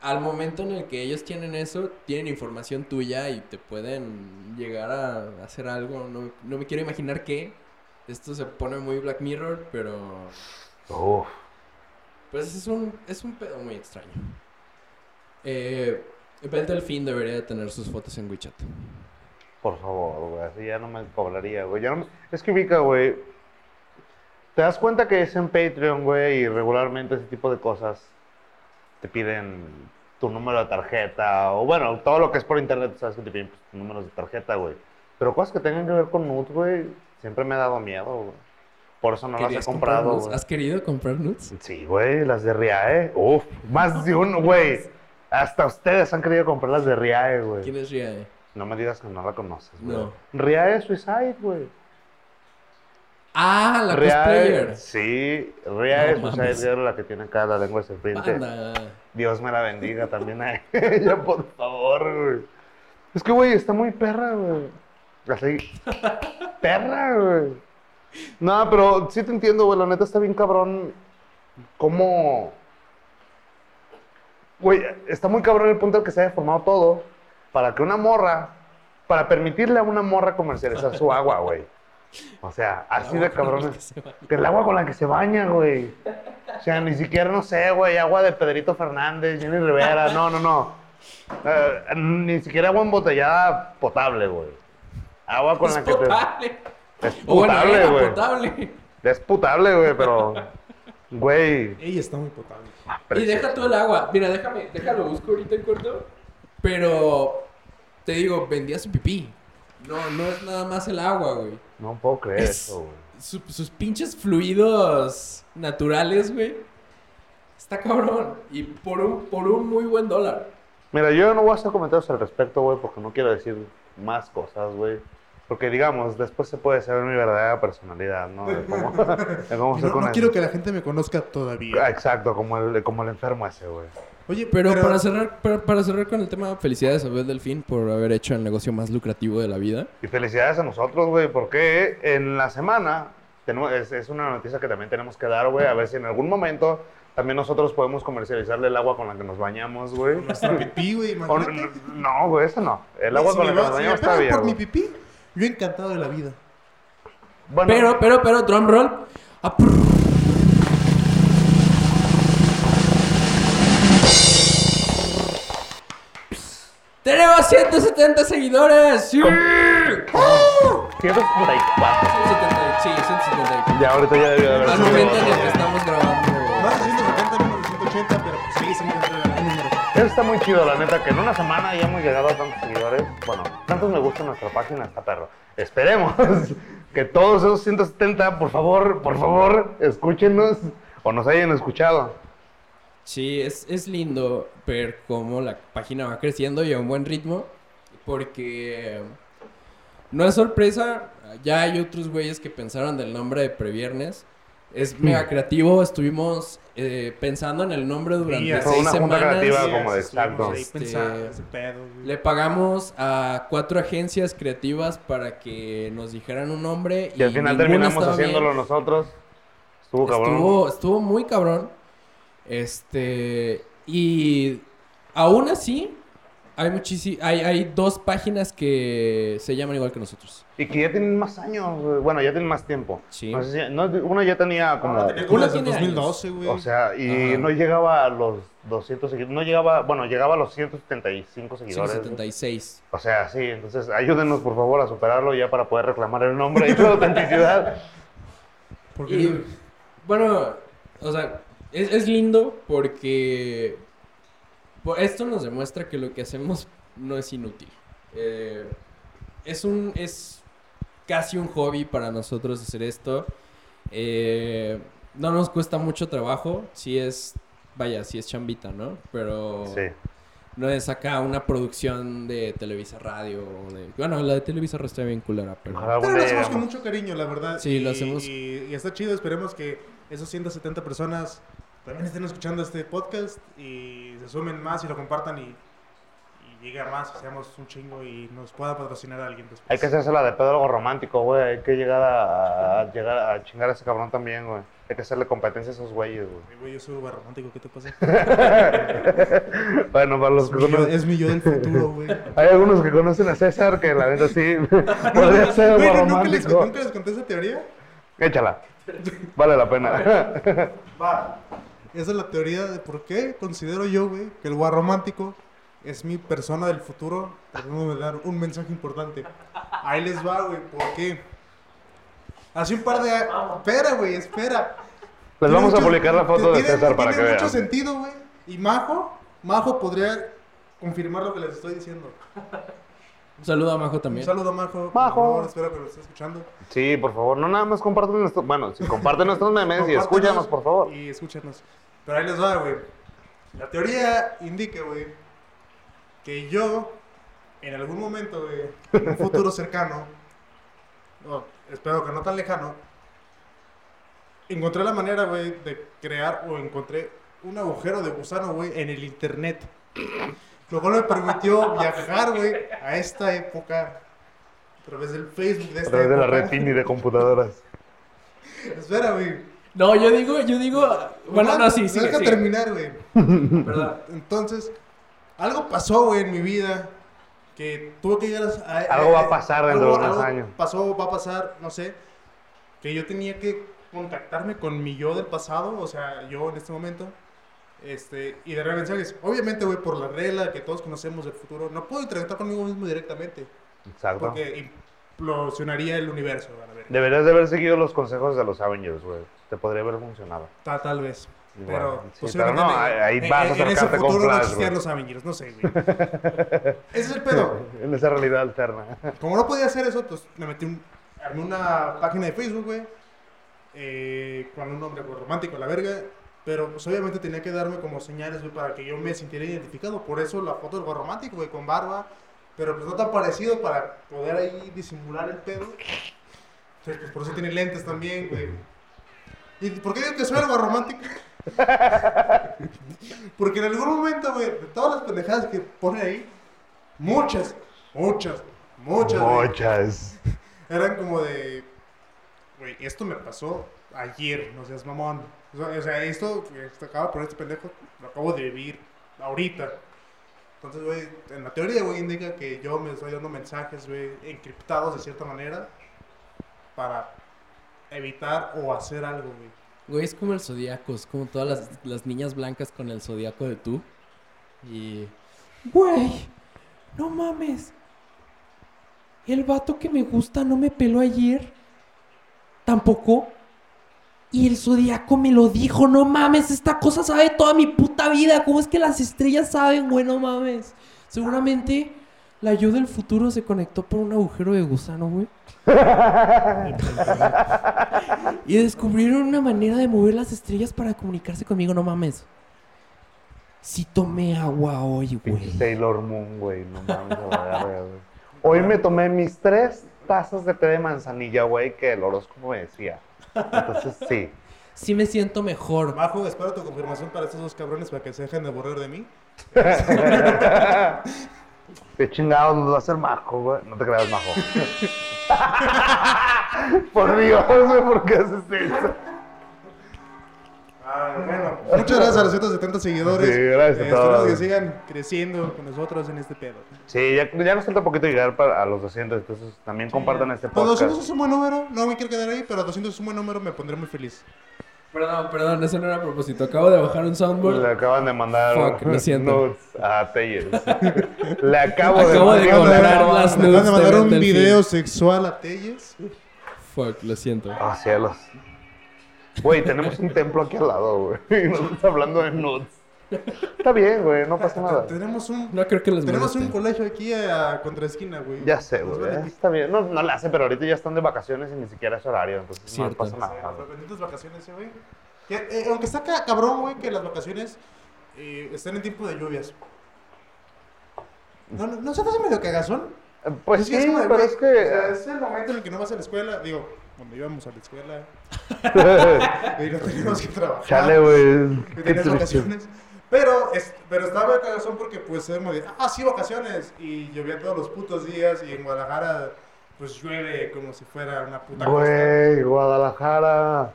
[SPEAKER 3] al momento en el que ellos tienen eso, tienen información tuya y te pueden llegar a hacer algo. No, no me quiero imaginar qué. Esto se pone muy Black Mirror, pero
[SPEAKER 2] Uf.
[SPEAKER 3] pues es un, es un pedo muy extraño. Eh, Ben Delfín debería de tener sus fotos en WeChat.
[SPEAKER 2] Por favor, güey. Así ya no me cobraría, güey. No me- Es que ubica, güey. Te das cuenta que es en Patreon, güey, y regularmente ese tipo de cosas te piden tu número de tarjeta, o bueno, todo lo que es por internet, sabes que te piden pues, números de tarjeta, güey. Pero cosas que tengan que ver con nudes, güey, siempre me ha dado miedo, güey. Por eso no las he
[SPEAKER 3] ¿Querías comprar
[SPEAKER 2] comprado, güey.
[SPEAKER 3] ¿Has querido comprar nudes?
[SPEAKER 2] Sí, güey, las de Riae. Uf, más de uno, güey. Hasta ustedes han querido comprar las de Riae, güey.
[SPEAKER 3] ¿Quién es Riae?
[SPEAKER 2] No me digas que no la conoces, güey.
[SPEAKER 3] No.
[SPEAKER 2] Riae Suicide, güey.
[SPEAKER 3] Ah, la cosplayer.
[SPEAKER 2] sí,
[SPEAKER 3] No mames.
[SPEAKER 2] Girl, la que tiene acá la lengua de serpiente.
[SPEAKER 3] Banda.
[SPEAKER 2] Dios me la bendiga también a (laughs) ella, por favor, güey. Es que, güey, está muy perra, güey. Así, (laughs) perra, güey. No, pero sí te entiendo, güey, la neta está bien cabrón. ¿Cómo...? Güey, está muy cabrón el punto en que se haya formado todo para que una morra, para permitirle a una morra comercializar su agua, güey. O sea, así de cabrón. es. Que el agua con la que se baña, güey. O sea, ni siquiera, no sé, güey, agua de Pedrito Fernández, Jenny Rivera, no, no, no. Eh, ni siquiera agua embotellada potable, güey. Agua con
[SPEAKER 3] Es
[SPEAKER 2] la que te...
[SPEAKER 3] potable.
[SPEAKER 2] Es potable, güey.
[SPEAKER 3] potable.
[SPEAKER 2] Es potable, güey, pero... Güey.
[SPEAKER 1] Ella está muy potable.
[SPEAKER 3] Y deja todo el agua. Mira, déjame, déjalo, busco ahorita en corto. Pero te digo, vendía su pipí. No, no es nada más el agua, güey.
[SPEAKER 2] No puedo creer
[SPEAKER 3] Es-
[SPEAKER 2] eso, güey.
[SPEAKER 3] Su- sus pinches fluidos naturales, güey. Está cabrón. Y por un, por un muy buen dólar.
[SPEAKER 2] Mira, yo no voy a hacer comentarios al respecto, güey, porque no quiero decir más cosas, güey. Porque, digamos, después se puede saber mi verdadera personalidad, ¿no? De cómo, (laughs) de cómo
[SPEAKER 1] no, no quiero que la gente me conozca todavía.
[SPEAKER 2] Exacto, como el, como el enfermo ese, güey.
[SPEAKER 1] Oye,
[SPEAKER 3] Pero, para cerrar, para, para cerrar con el tema, felicidades a Bel Delfín por haber hecho el negocio más lucrativo de la vida.
[SPEAKER 2] Y felicidades a nosotros, güey, porque en la semana tenemos, es, es una noticia que también tenemos que dar, güey, a ver si en algún momento también nosotros podemos comercializarle el agua con la que nos bañamos, güey.
[SPEAKER 1] Nuestra pipí, güey,
[SPEAKER 2] no, güey, eso no. El agua
[SPEAKER 1] Si
[SPEAKER 2] con la que nos bañamos está bien.
[SPEAKER 1] por mi pipí, yo encantado de la vida.
[SPEAKER 2] Bueno,
[SPEAKER 3] Pero, pero, pero, drum roll. Ah, Tenemos 170 seguidores. ¡Sí!
[SPEAKER 2] 174.
[SPEAKER 3] 170, sí, 170.
[SPEAKER 2] Ya ahorita ya debió de haber
[SPEAKER 3] Al
[SPEAKER 2] sido
[SPEAKER 3] momento en el
[SPEAKER 2] otro.
[SPEAKER 3] que estamos grabando.
[SPEAKER 1] Más de 170, menos de 180, pero dentro del número.
[SPEAKER 2] Eso está muy chido, la neta, que en una semana ya hemos llegado a tantos seguidores. Bueno, tantos me gusta nuestra página, está perro. Esperemos (laughs) que todos esos 170, por favor, por favor, escúchenos o nos hayan escuchado.
[SPEAKER 3] Sí, es, es lindo ver cómo la página va creciendo y a un buen ritmo. Porque no es sorpresa, ya hay otros güeyes que pensaron del nombre de Previernes. Es mega creativo, estuvimos eh, pensando en el nombre durante
[SPEAKER 1] Sí,
[SPEAKER 3] seis
[SPEAKER 2] una
[SPEAKER 3] semanas.
[SPEAKER 2] creativa
[SPEAKER 1] Sí,
[SPEAKER 2] como de
[SPEAKER 1] estuvimos
[SPEAKER 2] exacto.
[SPEAKER 1] ahí
[SPEAKER 3] Este,
[SPEAKER 1] pensando pedo.
[SPEAKER 3] Le pagamos a cuatro agencias creativas para que nos dijeran un nombre.
[SPEAKER 2] Y al final terminamos
[SPEAKER 3] bien.
[SPEAKER 2] haciéndolo nosotros. Estuvo cabrón.
[SPEAKER 3] Estuvo, estuvo muy cabrón. Este. Y aún así, hay muchísi- hay, hay dos páginas que se llaman igual que nosotros.
[SPEAKER 2] Y que ya tienen más años, güey. bueno, ya tienen más tiempo.
[SPEAKER 3] Sí.
[SPEAKER 2] No sé si- no, una ya tenía como...
[SPEAKER 1] Ah, tenía como desde
[SPEAKER 3] tiene
[SPEAKER 1] 2012, güey.
[SPEAKER 2] O sea, y
[SPEAKER 3] Ajá.
[SPEAKER 2] no llegaba a los 200 seguidores. No llegaba, bueno, llegaba a los 175 seguidores. güey.
[SPEAKER 3] 176.
[SPEAKER 2] O sea, sí, entonces ayúdenos por favor a superarlo ya para poder reclamar el nombre y la (laughs) autenticidad.
[SPEAKER 1] Porque
[SPEAKER 3] Y bueno, o sea, es, es lindo porque po- esto nos demuestra que lo que hacemos no es inútil. Eh, es un es casi un hobby para nosotros hacer esto. Eh, no nos cuesta mucho trabajo, si es vaya, si es chambita, ¿no? Pero
[SPEAKER 2] Sí.
[SPEAKER 3] no es acá una producción de Televisa Radio. o de- bueno, la de Televisa Radio está bien culera, pero...
[SPEAKER 1] Pero lo hacemos con mucho cariño, la verdad.
[SPEAKER 3] Sí, lo
[SPEAKER 1] Y-
[SPEAKER 3] hacemos.
[SPEAKER 1] Y, y está chido, esperemos que esos 170 personas también estén escuchando este podcast y se sumen más y lo compartan y, y llegue a más, seamos un chingo y nos pueda patrocinar a alguien después.
[SPEAKER 2] Hay que hacerse la de pedo algo romántico, güey. Hay que llegar a, a- llegar a chingar a ese cabrón también, güey. Hay que hacerle competencia a esos güeyes, güey.
[SPEAKER 1] Ay, güey, yo soy súper romántico, ¿qué te pasa? (laughs)
[SPEAKER 2] Bueno, para los
[SPEAKER 1] Es
[SPEAKER 2] que
[SPEAKER 1] mi, yo, es mi yo del futuro, güey. (laughs)
[SPEAKER 2] Hay algunos que conocen a César que la neta sí (laughs) podría ser
[SPEAKER 1] Güey,
[SPEAKER 2] algo
[SPEAKER 1] ¿nunca les,
[SPEAKER 2] romántico.
[SPEAKER 1] ¿Nunca les conté esa teoría?
[SPEAKER 2] Échala. Vale la pena.
[SPEAKER 1] Va. Esa es la teoría de por qué considero yo, güey, que el guarromántico es mi persona del futuro tratando de dar un mensaje importante. Ahí les va, güey, ¿por qué? Hace un par de... Espera, güey, espera.
[SPEAKER 2] Les
[SPEAKER 1] Tiene
[SPEAKER 2] vamos a publicar la foto de
[SPEAKER 1] tiene-
[SPEAKER 2] César para que
[SPEAKER 1] Tiene
[SPEAKER 2] vean.
[SPEAKER 1] mucho sentido, güey. Y Majo, Majo podría confirmar lo que les estoy diciendo.
[SPEAKER 3] Un saludo a Majo
[SPEAKER 1] Un
[SPEAKER 3] también.
[SPEAKER 1] saludo, Majo. por
[SPEAKER 2] Majo.
[SPEAKER 1] favor, espero que lo esté escuchando.
[SPEAKER 2] Sí, por favor, no nada más comparten nuestros. Bueno, si comparten nuestros memes y escúchanos, por favor.
[SPEAKER 1] Y escúchanos. Pero ahí les va, güey. La teoría indica, güey, que yo, en algún momento, güey, en un futuro (laughs) cercano, no, espero que no tan lejano, encontré la manera, güey, de crear o encontré un agujero de gusano, güey, en el internet. Lo cual me permitió viajar, güey, a esta época a través del Facebook de
[SPEAKER 2] A
[SPEAKER 1] esta
[SPEAKER 2] través de la
[SPEAKER 1] época.
[SPEAKER 2] red Tini de computadoras. (laughs)
[SPEAKER 1] Espera, güey.
[SPEAKER 3] No, yo digo, yo digo... Bueno, no, sí, sí.
[SPEAKER 1] Deja terminar, güey. (laughs)
[SPEAKER 3] ¿Verdad?
[SPEAKER 1] Entonces, algo pasó, güey, en mi vida que tuvo que llegar a... a-
[SPEAKER 2] Algo va a pasar dentro de unos años.
[SPEAKER 1] Pasó, va a pasar, no sé, que yo tenía que contactarme con mi yo del pasado, o sea, yo en este momento, este, y darle mensajes. Obviamente, güey, por la regla que todos conocemos del futuro, no puedo interactuar conmigo mismo directamente,
[SPEAKER 2] Exacto.
[SPEAKER 1] porque implosionaría el universo, a ver.
[SPEAKER 2] Deberías de haber seguido los consejos de los Avengers, güey. Te podría haber funcionado.
[SPEAKER 1] Tal, tal vez. Pero,
[SPEAKER 2] sí,
[SPEAKER 1] posiblemente
[SPEAKER 2] pero no, ahí-
[SPEAKER 1] en-
[SPEAKER 2] vas a
[SPEAKER 1] en, en ese
[SPEAKER 2] acercarte con
[SPEAKER 1] futuro no
[SPEAKER 2] Flash,
[SPEAKER 1] existían los Avengers, no sé, güey. (laughs) Ese es el pedo. (laughs)
[SPEAKER 2] En esa realidad alterna. (laughs)
[SPEAKER 1] Como no podía hacer eso, pues me metí un, armé una página de Facebook, güey. eh, con un nombre pues, romántico, la verga. Pero pues obviamente tenía que darme como señales, güey, para que yo me sintiera identificado. Por eso la foto del güey romántico, güey, con barba. Pero pues no tan parecido para poder ahí disimular el pedo. Entonces, pues por eso tiene lentes también, güey. ¿Y por qué digo que soy el güey romántico? (laughs) Porque en algún momento, güey, de todas las pendejadas que pone ahí, muchas, muchas, muchas,
[SPEAKER 2] Muchas.
[SPEAKER 1] eran como de, güey, esto me pasó ayer, no seas mamón. O sea, esto que se acaba por este pendejo, lo acabo de vivir ahorita. Entonces, güey, en la teoría, güey, indica que yo me estoy dando mensajes, güey, encriptados de cierta manera para evitar o hacer algo, güey.
[SPEAKER 3] Güey, es como el zodiaco, es como todas las, las niñas blancas con el zodiaco de tú. Y. Güey, no mames. El vato que me gusta no me peló ayer. Tampoco. Y el zodiaco me lo dijo, no mames, esta cosa sabe toda mi puta vida. ¿Cómo es que las estrellas saben, güey? No mames. Seguramente la yo del futuro se conectó por un agujero de gusano, güey. (laughs) Y descubrieron una manera de mover las estrellas para comunicarse conmigo, no mames. Sí tomé agua hoy, güey.
[SPEAKER 2] Sailor Moon, güey. No mames. Hoy me tomé mis tres tazas de té de manzanilla, güey, que el horóscopo me decía. Entonces, sí.
[SPEAKER 3] Sí me siento mejor.
[SPEAKER 1] Majo, espero tu confirmación para estos dos cabrones para que se dejen de borrar de mí. (laughs)
[SPEAKER 2] Qué chingados nos va a hacer majo, güey. No te creas, majo. (laughs) (laughs) Por Dios, güey, ¿por qué haces eso?
[SPEAKER 1] Ah, bueno, muchas gracias a los 170 seguidores.
[SPEAKER 2] Sí, gracias a
[SPEAKER 1] Eh,
[SPEAKER 2] todos.
[SPEAKER 1] Esperamos que sigan creciendo con nosotros en este pedo.
[SPEAKER 2] Sí, ya, ya nos falta poquito llegar para, a los 200, entonces también compartan este
[SPEAKER 1] Pues 200
[SPEAKER 2] podcast.
[SPEAKER 1] es un buen número, no me quiero quedar ahí, pero 200 es un buen número, me pondré muy feliz.
[SPEAKER 3] Perdón, perdón, eso no era a propósito. Acabo de bajar un soundboard.
[SPEAKER 2] Le acaban de mandar
[SPEAKER 3] Fuck, lo siento.
[SPEAKER 2] nudes a Telles. (laughs) Le acabo,
[SPEAKER 3] Acabo de
[SPEAKER 2] de
[SPEAKER 3] comprar
[SPEAKER 2] mandar
[SPEAKER 3] las
[SPEAKER 1] Me acaban de mandar un video sexual a Telles.
[SPEAKER 3] Fuck, lo siento.
[SPEAKER 2] Oh, cielos. Güey, tenemos un templo aquí al lado, güey. (laughs) Y nos estás hablando de nudes. Está bien, güey, no pasa nada.
[SPEAKER 1] Tenemos un,
[SPEAKER 3] No creo que les
[SPEAKER 1] tenemos un colegio aquí a contra esquina, güey.
[SPEAKER 2] Ya sé,
[SPEAKER 1] Nos
[SPEAKER 2] güey.
[SPEAKER 1] vale
[SPEAKER 2] Está bien. No, no le hace, pero ahorita ya están de vacaciones y ni siquiera es horario, entonces
[SPEAKER 3] Cierto.
[SPEAKER 2] no pasa nada.
[SPEAKER 1] Las benditas vacaciones, eh, güey. Que, eh, aunque está ca- cabrón, güey, que las vacaciones eh, estén en tiempo de lluvias. ¿No, no, ¿no se te hace medio cagazón?
[SPEAKER 2] Eh, Pues sí,
[SPEAKER 1] es como de,
[SPEAKER 2] pero
[SPEAKER 1] güey,
[SPEAKER 2] es
[SPEAKER 1] o sea,
[SPEAKER 2] que...
[SPEAKER 1] es el momento en el que no vas a la escuela. Digo, cuando íbamos a la escuela (laughs) y no teníamos que trabajar.
[SPEAKER 2] Chale, güey.
[SPEAKER 1] Pero, es, pero estaba medio cagazón porque, pues, es de, ah, sí, vacaciones. Y llovía todos los putos días. Y en Guadalajara, pues, llueve como si fuera una puta.
[SPEAKER 2] Güey, Guadalajara.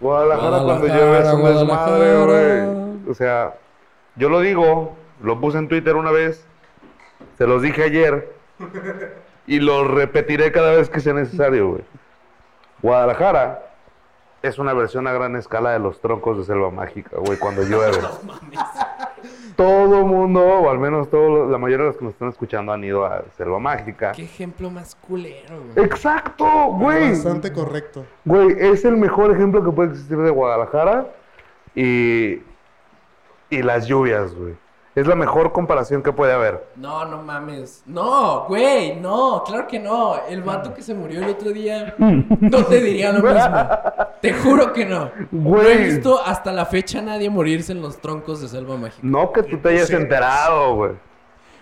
[SPEAKER 2] Guadalajara cuando
[SPEAKER 3] Guadalajara,
[SPEAKER 2] llueve es un desmadre, güey. O sea, yo lo digo, lo puse en Twitter una vez, se los dije ayer y lo repetiré cada vez que sea necesario, güey. Guadalajara es una versión a gran escala de los troncos de selva mágica, güey, cuando llueve. (laughs) Todo mundo, o al menos todo, la mayoría de los que nos están escuchando han ido a Selva Mágica.
[SPEAKER 3] Qué ejemplo más culero, güey.
[SPEAKER 2] Exacto, güey.
[SPEAKER 1] Bastante correcto.
[SPEAKER 2] Güey, es el mejor ejemplo que puede existir de Guadalajara y, y las lluvias, güey. Es la mejor comparación que puede haber.
[SPEAKER 3] No, no mames. No, güey, no, claro que no. El vato que se murió el otro día (laughs) no te diría lo mismo. Te juro que no. No he visto hasta la fecha a nadie morirse en los troncos de Selva Mágica.
[SPEAKER 2] No que tú te hayas
[SPEAKER 1] Sí.
[SPEAKER 2] enterado, güey.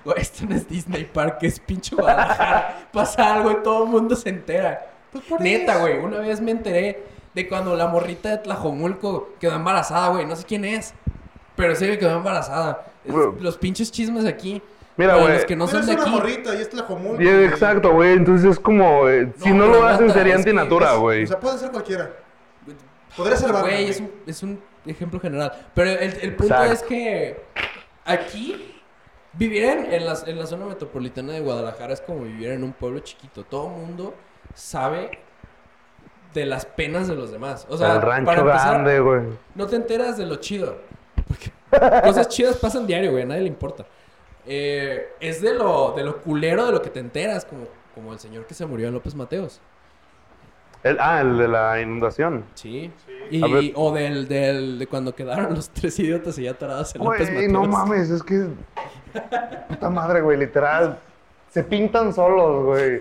[SPEAKER 3] Güey, esto no es Disney Park, es pinche Guadalajara. Pasa algo y todo el mundo se entera.
[SPEAKER 1] Pues por
[SPEAKER 3] Neta,
[SPEAKER 1] eso.
[SPEAKER 3] güey, una vez me enteré de cuando la morrita de Tlajomulco quedó embarazada, güey. No sé quién es, pero sé que quedó embarazada. Es- los pinches chismes aquí.
[SPEAKER 2] Mira, güey.
[SPEAKER 3] los que no son
[SPEAKER 1] es
[SPEAKER 3] de
[SPEAKER 1] una
[SPEAKER 3] aquí.
[SPEAKER 1] morrita y es.
[SPEAKER 2] Bien,
[SPEAKER 1] güey.
[SPEAKER 2] exacto, güey. Entonces es como, eh, si
[SPEAKER 3] No,
[SPEAKER 2] lo hacen sería
[SPEAKER 3] es
[SPEAKER 2] antinatura,
[SPEAKER 3] es-
[SPEAKER 2] güey.
[SPEAKER 1] O sea, puede ser cualquiera. Podría ser.
[SPEAKER 3] Güey, es un, es un ejemplo general. Pero el, el punto
[SPEAKER 2] Exacto.
[SPEAKER 3] es que aquí vivir en, en la, en la zona metropolitana de Guadalajara es como vivir en un pueblo chiquito. Todo el mundo sabe de las penas de los demás. O sea,
[SPEAKER 2] el rancho
[SPEAKER 3] para empezar,
[SPEAKER 2] grande, güey.
[SPEAKER 3] no te enteras de lo chido. Cosas chidas pasan diario, güey. A nadie le importa. Eh, es de lo, de lo culero de lo que te enteras, como, como el señor que se murió en López Mateos.
[SPEAKER 2] El- ah, el de la inundación.
[SPEAKER 3] Sí. Y, o del, del, de cuando quedaron los tres idiotas allá atorados en López
[SPEAKER 2] Güey,
[SPEAKER 3] Mateos.
[SPEAKER 2] no mames, es que. Puta madre, güey, literal. Se pintan solos, güey.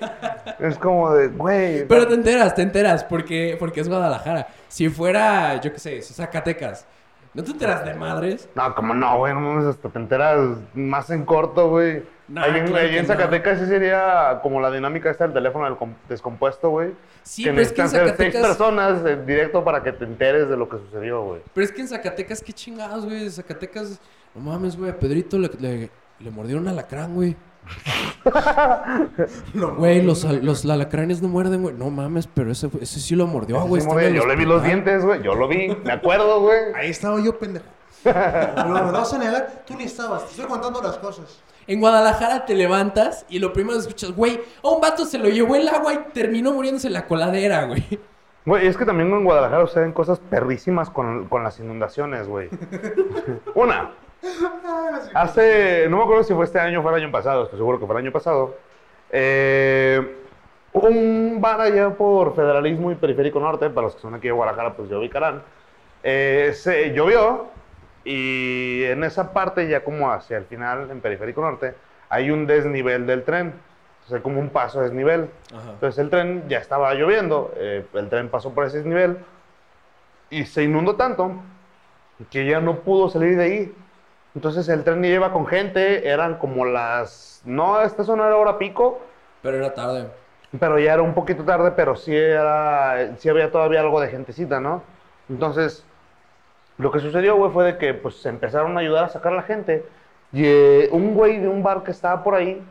[SPEAKER 2] Es como de, güey.
[SPEAKER 3] Pero te enteras, te enteras, porque, porque es Guadalajara. Si fuera, yo qué sé, Zacatecas, ¿no te enteras de madres?
[SPEAKER 2] No, como no, güey, no mames, hasta te enteras más en corto, güey.
[SPEAKER 3] Nah,
[SPEAKER 2] ahí
[SPEAKER 3] claro
[SPEAKER 2] ahí en
[SPEAKER 3] no.
[SPEAKER 2] Zacatecas sí sería como la dinámica esta del teléfono del descompuesto, güey.
[SPEAKER 3] Sí,
[SPEAKER 2] que
[SPEAKER 3] pero es que en
[SPEAKER 2] ser seis
[SPEAKER 3] Zacatecas...
[SPEAKER 2] personas en directo para que te enteres de lo que sucedió, güey.
[SPEAKER 3] Pero es que en Zacatecas, qué chingados, güey. Zacatecas, no mames, güey. a Pedrito le, le, le mordieron alacrán, güey. (laughs)
[SPEAKER 1] No,
[SPEAKER 3] Güey, los, los alacranes no muerden, güey. No mames, pero ese, ese sí lo mordió,
[SPEAKER 2] Ese
[SPEAKER 3] güey.
[SPEAKER 2] sí mordió, yo le vi los dientes, güey. Yo lo vi, me acuerdo, güey.
[SPEAKER 1] Ahí estaba yo, pendejo. No me vas a negar. Tú ni estabas. Te estoy contando las cosas.
[SPEAKER 3] En Guadalajara te levantas y lo primero que escuchas, güey, a un vato se lo llevó el agua y terminó muriéndose en la coladera, güey.
[SPEAKER 2] Güey, es que también en Guadalajara suceden cosas perrísimas con, con las inundaciones, güey. (laughs) Una, hace, no me acuerdo si fue este año o fue el año pasado, estoy seguro que fue el año pasado. eh, un bar allá por Federalismo y Periférico Norte, para los que son aquí de Guadalajara, pues ya ubicarán. eh, se llovió y en esa parte, ya como hacia el final, en Periférico Norte, hay un desnivel del tren. Sea, como un paso a desnivel.
[SPEAKER 3] Ajá.
[SPEAKER 2] Entonces el tren ya estaba lloviendo, eh, el tren pasó por ese nivel y se inundó tanto que ya no pudo salir de ahí. Entonces el tren iba con gente, eran como las... No, esta zona era hora pico,
[SPEAKER 3] Pero era tarde.
[SPEAKER 2] pero ya era un poquito tarde, pero sí, era, sí había todavía algo de gentecita, ¿no? Entonces, lo que sucedió, güey, fue de que pues se empezaron a ayudar a sacar a la gente. Y eh, un güey de un bar que estaba por ahí,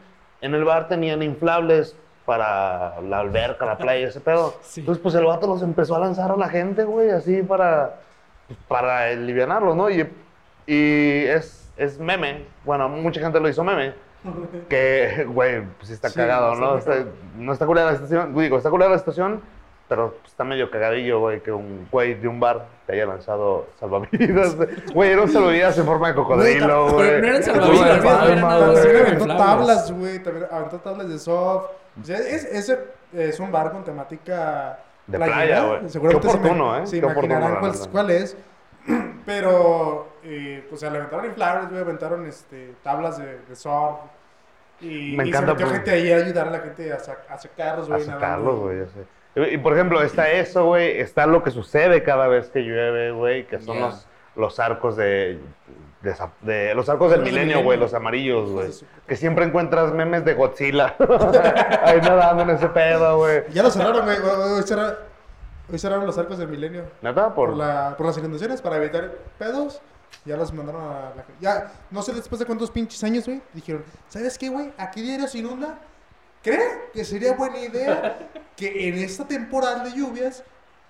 [SPEAKER 2] en el bar tenían inflables para la alberca, la playa, ese pedo. (laughs)
[SPEAKER 3] Sí.
[SPEAKER 2] Entonces, pues el vato los empezó a lanzar a la gente, güey, así para, pues, para alivianarlos, ¿no? Y, y es, es meme, bueno, mucha gente lo hizo meme. Que, (laughs) güey, pues está
[SPEAKER 1] Sí,
[SPEAKER 2] cagado,
[SPEAKER 1] está
[SPEAKER 2] ¿no? Está-
[SPEAKER 1] cagado.
[SPEAKER 2] no está culera la situación, digo, está culera la situación, pero está medio cagadillo, güey, que un güey de un bar te haya lanzado salvavidas. (laughs) Güey, era un salvavidas en forma de cocodrilo,
[SPEAKER 1] Güey,
[SPEAKER 3] pero no eran salvavidas, eran.
[SPEAKER 1] También aventó tablas, güey. También aventó tablas de soft. O sea, es, ese es un bar con temática
[SPEAKER 2] De playa, güey.
[SPEAKER 1] Seguramente
[SPEAKER 2] Qué
[SPEAKER 1] se
[SPEAKER 2] oportuno,
[SPEAKER 1] me-
[SPEAKER 2] ¿eh?
[SPEAKER 1] Se
[SPEAKER 2] Qué oportuno,
[SPEAKER 1] imaginarán
[SPEAKER 2] la
[SPEAKER 1] cuál, cuál es. (clears throat) Pero, eh, pues, le aventaron inflables, güey. Aventaron este, tablas de, de surf. Y,
[SPEAKER 2] Me
[SPEAKER 1] y
[SPEAKER 2] encanta,
[SPEAKER 1] se metió
[SPEAKER 2] pues.
[SPEAKER 1] gente ahí a ayudar a la gente a, sa- a sacarlos,
[SPEAKER 2] A
[SPEAKER 1] güey.
[SPEAKER 2] sacarlos,
[SPEAKER 1] nadando.
[SPEAKER 2] güey, ya sé. Y, por ejemplo, está eso, güey. Está lo que sucede cada vez que llueve, güey, que son los, los arcos de De, los arcos del milenio, güey, los amarillos, güey. Que siempre encuentras memes de Godzilla. (laughs) Ahí nadando en ese pedo, güey.
[SPEAKER 1] Ya lo cerraron, güey. Hoy, hoy cerra- hoy cerraron los arcos del milenio.
[SPEAKER 2] ¿Neta? Por...
[SPEAKER 1] Por, la, por las inundaciones, para evitar pedos. Ya los mandaron a la Ya, no sé después de cuántos pinches años, güey. Dijeron, ¿sabes qué, güey? Aquí diario se inunda. ¿Cree que sería buena idea que en esta temporada de lluvias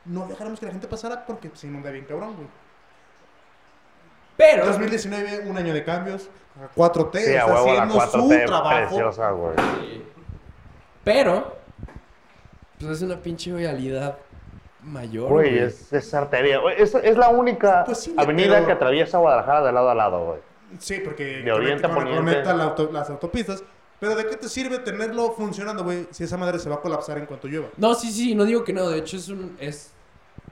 [SPEAKER 1] no dejáramos que la gente pasara porque se inunda bien cabrón, güey?
[SPEAKER 3] Pero,
[SPEAKER 1] 2019, un año de cambios. 4T
[SPEAKER 2] Sí, a
[SPEAKER 1] está
[SPEAKER 2] huevo, la
[SPEAKER 1] haciendo su
[SPEAKER 2] 4T
[SPEAKER 1] trabajo.
[SPEAKER 2] preciosa, güey.
[SPEAKER 3] pero, pues es una pinche realidad mayor.
[SPEAKER 2] Güey, es, es arteria. Es, es la única
[SPEAKER 1] Pues sí,
[SPEAKER 2] avenida
[SPEAKER 1] pero-
[SPEAKER 2] que atraviesa Guadalajara de lado a lado, güey.
[SPEAKER 1] Sí, porque
[SPEAKER 2] De oriente a
[SPEAKER 1] conecta-
[SPEAKER 2] poniente.
[SPEAKER 1] conecta la auto- las autopistas. Pero ¿de qué te sirve tenerlo funcionando, güey? Si esa madre se va a colapsar en cuanto llueva.
[SPEAKER 3] No, sí, sí, no digo que no. De hecho, es un es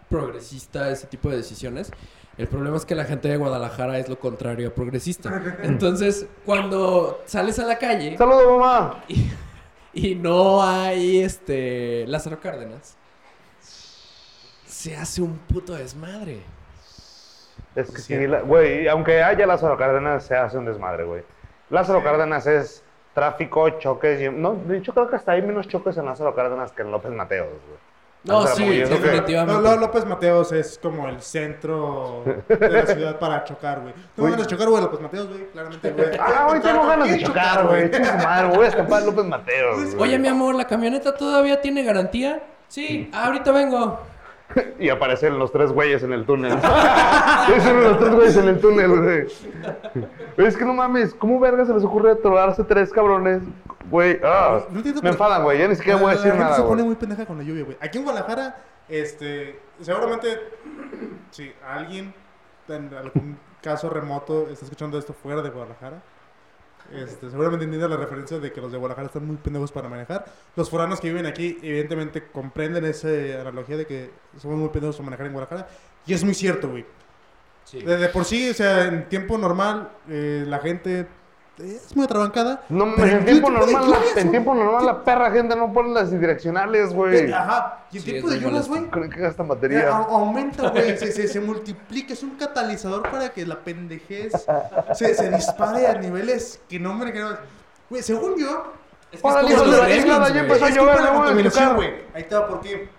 [SPEAKER 3] progresista ese tipo de decisiones. El problema es que la gente de Guadalajara es lo contrario a progresista. (laughs) Entonces, cuando sales a la calle
[SPEAKER 2] ¡Saludos, mamá!
[SPEAKER 3] y, y no hay este Lázaro Cárdenas, se hace un puto desmadre.
[SPEAKER 2] Es que
[SPEAKER 1] Sí.
[SPEAKER 2] sí, güey, aunque haya Lázaro Cárdenas, se hace un desmadre, güey. Lázaro Cárdenas es tráfico, choques. y- no, de hecho, creo que hasta hay menos choques en Lázaro Cárdenas que en López Mateos, güey.
[SPEAKER 3] No,
[SPEAKER 2] Lázaro,
[SPEAKER 3] sí, definitivamente.
[SPEAKER 1] No, no, López Mateos es como el centro de la ciudad para chocar, güey. Tengo
[SPEAKER 2] Güey.
[SPEAKER 1] ganas de chocar, güey, López Mateos, güey, claramente, güey.
[SPEAKER 2] Ah, güey, tengo ganas de
[SPEAKER 1] ¿Quién
[SPEAKER 2] chocar, güey. Madre, voy a escapar López Mateos. güey.
[SPEAKER 3] Oye, mi amor, ¿la camioneta todavía tiene garantía? Sí, ahorita vengo. (laughs)
[SPEAKER 2] Y aparecen los tres güeyes en el túnel. (laughs) Aparecen los tres güeyes en el túnel, güey. Es que no mames, ¿cómo verga se les ocurre trolarse tres cabrones? Güey, ah,
[SPEAKER 1] No entiendo
[SPEAKER 2] me enfadan, güey. Ya ni siquiera
[SPEAKER 1] La-
[SPEAKER 2] voy a
[SPEAKER 1] la
[SPEAKER 2] decir
[SPEAKER 1] gente
[SPEAKER 2] nada,
[SPEAKER 1] se pone
[SPEAKER 2] güey.
[SPEAKER 1] muy pendeja con la lluvia, güey. Aquí en Guadalajara, este, seguramente, si alguien en algún caso remoto está escuchando esto fuera de Guadalajara, este, seguramente entiende la referencia de que los de Guadalajara están muy pendejos para manejar. Los foranos que viven aquí, evidentemente, comprenden esa analogía de que somos muy pendejos para manejar en Guadalajara. Y es muy cierto, güey. De, de por sí, o sea, en tiempo normal, eh, la gente es muy atrabancada.
[SPEAKER 2] No en tiempo normal, la,
[SPEAKER 1] lluvias,
[SPEAKER 2] en tiempo normal la perra gente no pone las direccionales, güey.
[SPEAKER 1] Ajá. Y en
[SPEAKER 3] Sí,
[SPEAKER 1] tiempo
[SPEAKER 3] es
[SPEAKER 1] de lluvias, güey,
[SPEAKER 2] Creo que gasta batería.
[SPEAKER 1] au- aumenta, güey, se, se, se multiplica, es un catalizador para que la pendejez se, se dispare a niveles que no me quiero... Güey, según yo...
[SPEAKER 3] Es
[SPEAKER 2] Órale,
[SPEAKER 3] como
[SPEAKER 2] hijo de
[SPEAKER 3] los
[SPEAKER 2] la
[SPEAKER 3] Gremlins,
[SPEAKER 2] ya
[SPEAKER 3] güey.
[SPEAKER 2] empezó a
[SPEAKER 1] es
[SPEAKER 2] llover.
[SPEAKER 1] Ahí está, porque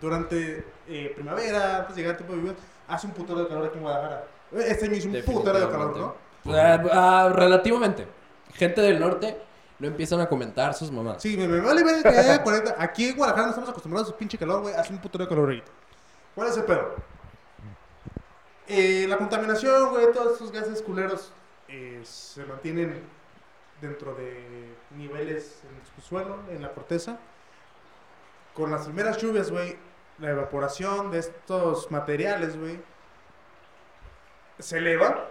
[SPEAKER 1] durante eh, primavera, antes de llegar el tiempo de lluvias, hace un putero de calor aquí en Guadalajara. Este año hizo un putero de calor, ¿no?
[SPEAKER 3] Ah, ah, relativamente. Gente del norte no empiezan a comentar sus mamás.
[SPEAKER 1] Sí, me, me vale ver que haya 40. Aquí en Guadalajara no estamos acostumbrados a su pinche calor, güey. Hace un putero de calor. ¿Cuál es el pedo? Eh, la contaminación, güey, todos esos gases culeros eh, se mantienen dentro de niveles en el subsuelo, en la corteza. Con las primeras lluvias, güey, la evaporación de estos materiales, güey, se eleva.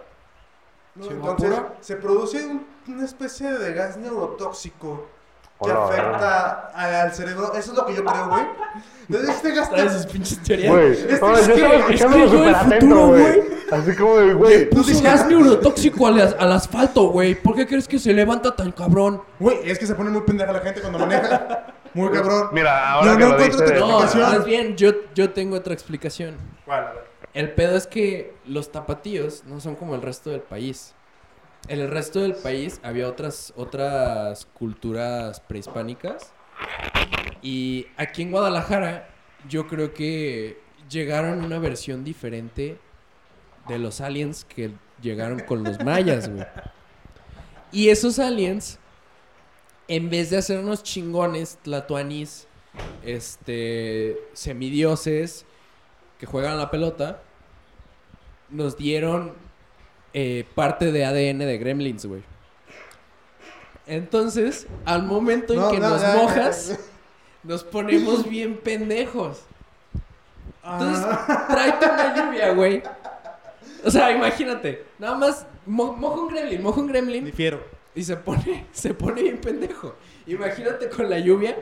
[SPEAKER 1] ¿No?
[SPEAKER 3] ¿Se
[SPEAKER 1] Entonces,
[SPEAKER 3] evapora?
[SPEAKER 1] se produce un- una especie de gas neurotóxico que
[SPEAKER 2] Hola,
[SPEAKER 1] afecta a- al cerebro. Eso es lo que yo creo, güey. Entonces, este gas
[SPEAKER 3] Trae sus pinches teorías.
[SPEAKER 2] Güey,
[SPEAKER 1] Este
[SPEAKER 2] no,
[SPEAKER 1] es
[SPEAKER 2] yo
[SPEAKER 1] que-
[SPEAKER 2] estaba
[SPEAKER 3] es que
[SPEAKER 2] escuchándolo
[SPEAKER 3] yo del
[SPEAKER 2] súper atento,
[SPEAKER 3] futuro,
[SPEAKER 2] güey. Así como de, güey.
[SPEAKER 3] Puso gas neurotóxico al, al asfalto, güey. ¿Por qué crees que se levanta tan cabrón?
[SPEAKER 1] Güey, es que se pone muy pendeja la gente cuando maneja. Muy cabrón.
[SPEAKER 2] Mira, ahora
[SPEAKER 1] No,
[SPEAKER 2] que
[SPEAKER 1] no
[SPEAKER 2] lo
[SPEAKER 1] encuentro
[SPEAKER 2] dice.
[SPEAKER 1] tu
[SPEAKER 3] No,
[SPEAKER 1] explicación.
[SPEAKER 3] más bien, yo, yo tengo otra explicación.
[SPEAKER 1] ¿Cuál? A ver.
[SPEAKER 3] El pedo es que los tapatíos no son como el resto del país. En el resto del país había otras, otras culturas prehispánicas. Y aquí en Guadalajara, yo creo que llegaron una versión diferente de los aliens que llegaron con los mayas, güey. Y esos aliens, en vez de hacernos chingones, tlatoanis, este, semidioses, que juegan a la pelota, nos dieron eh, parte de ADN de Gremlins, güey. Entonces, al momento en
[SPEAKER 1] No,
[SPEAKER 3] que
[SPEAKER 1] no,
[SPEAKER 3] nos mojas,
[SPEAKER 1] ya.
[SPEAKER 3] nos ponemos (laughs) bien pendejos. Entonces,
[SPEAKER 1] Ah.
[SPEAKER 3] tráete una lluvia, güey. O sea, imagínate, nada más mo- moja un gremlin, moja un gremlin
[SPEAKER 1] Difiero.
[SPEAKER 3] y se pone, (laughs) se pone bien pendejo. Imagínate con la lluvia.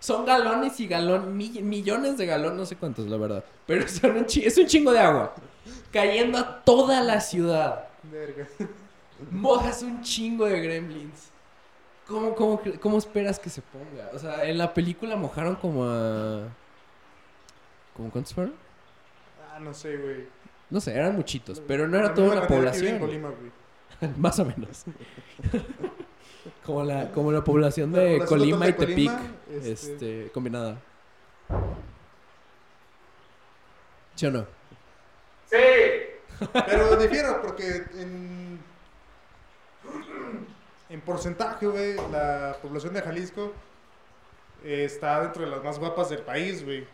[SPEAKER 3] Son galones y galón, mi- millones de galones, no sé cuántos, la verdad. Pero son un es un chingo de agua. Cayendo a toda la ciudad.
[SPEAKER 1] Verga.
[SPEAKER 3] Mojas un chingo de gremlins. ¿Cómo, cómo, cómo esperas que se ponga? O sea, en la película mojaron como a... ¿Cómo cuántos fueron?
[SPEAKER 1] Ah, no sé, güey.
[SPEAKER 3] No sé, eran muchitos, pero no era toda una población.
[SPEAKER 1] Colima, güey. (laughs)
[SPEAKER 3] Más o menos. (laughs) como, la, como la población
[SPEAKER 1] La
[SPEAKER 3] de
[SPEAKER 1] población
[SPEAKER 3] Colima y Tepic, este...
[SPEAKER 1] este-
[SPEAKER 3] combinada. ¿Sí o no?
[SPEAKER 1] Pero difiero porque en, en porcentaje, güey, la población de Jalisco eh, está dentro de las más guapas del país, güey.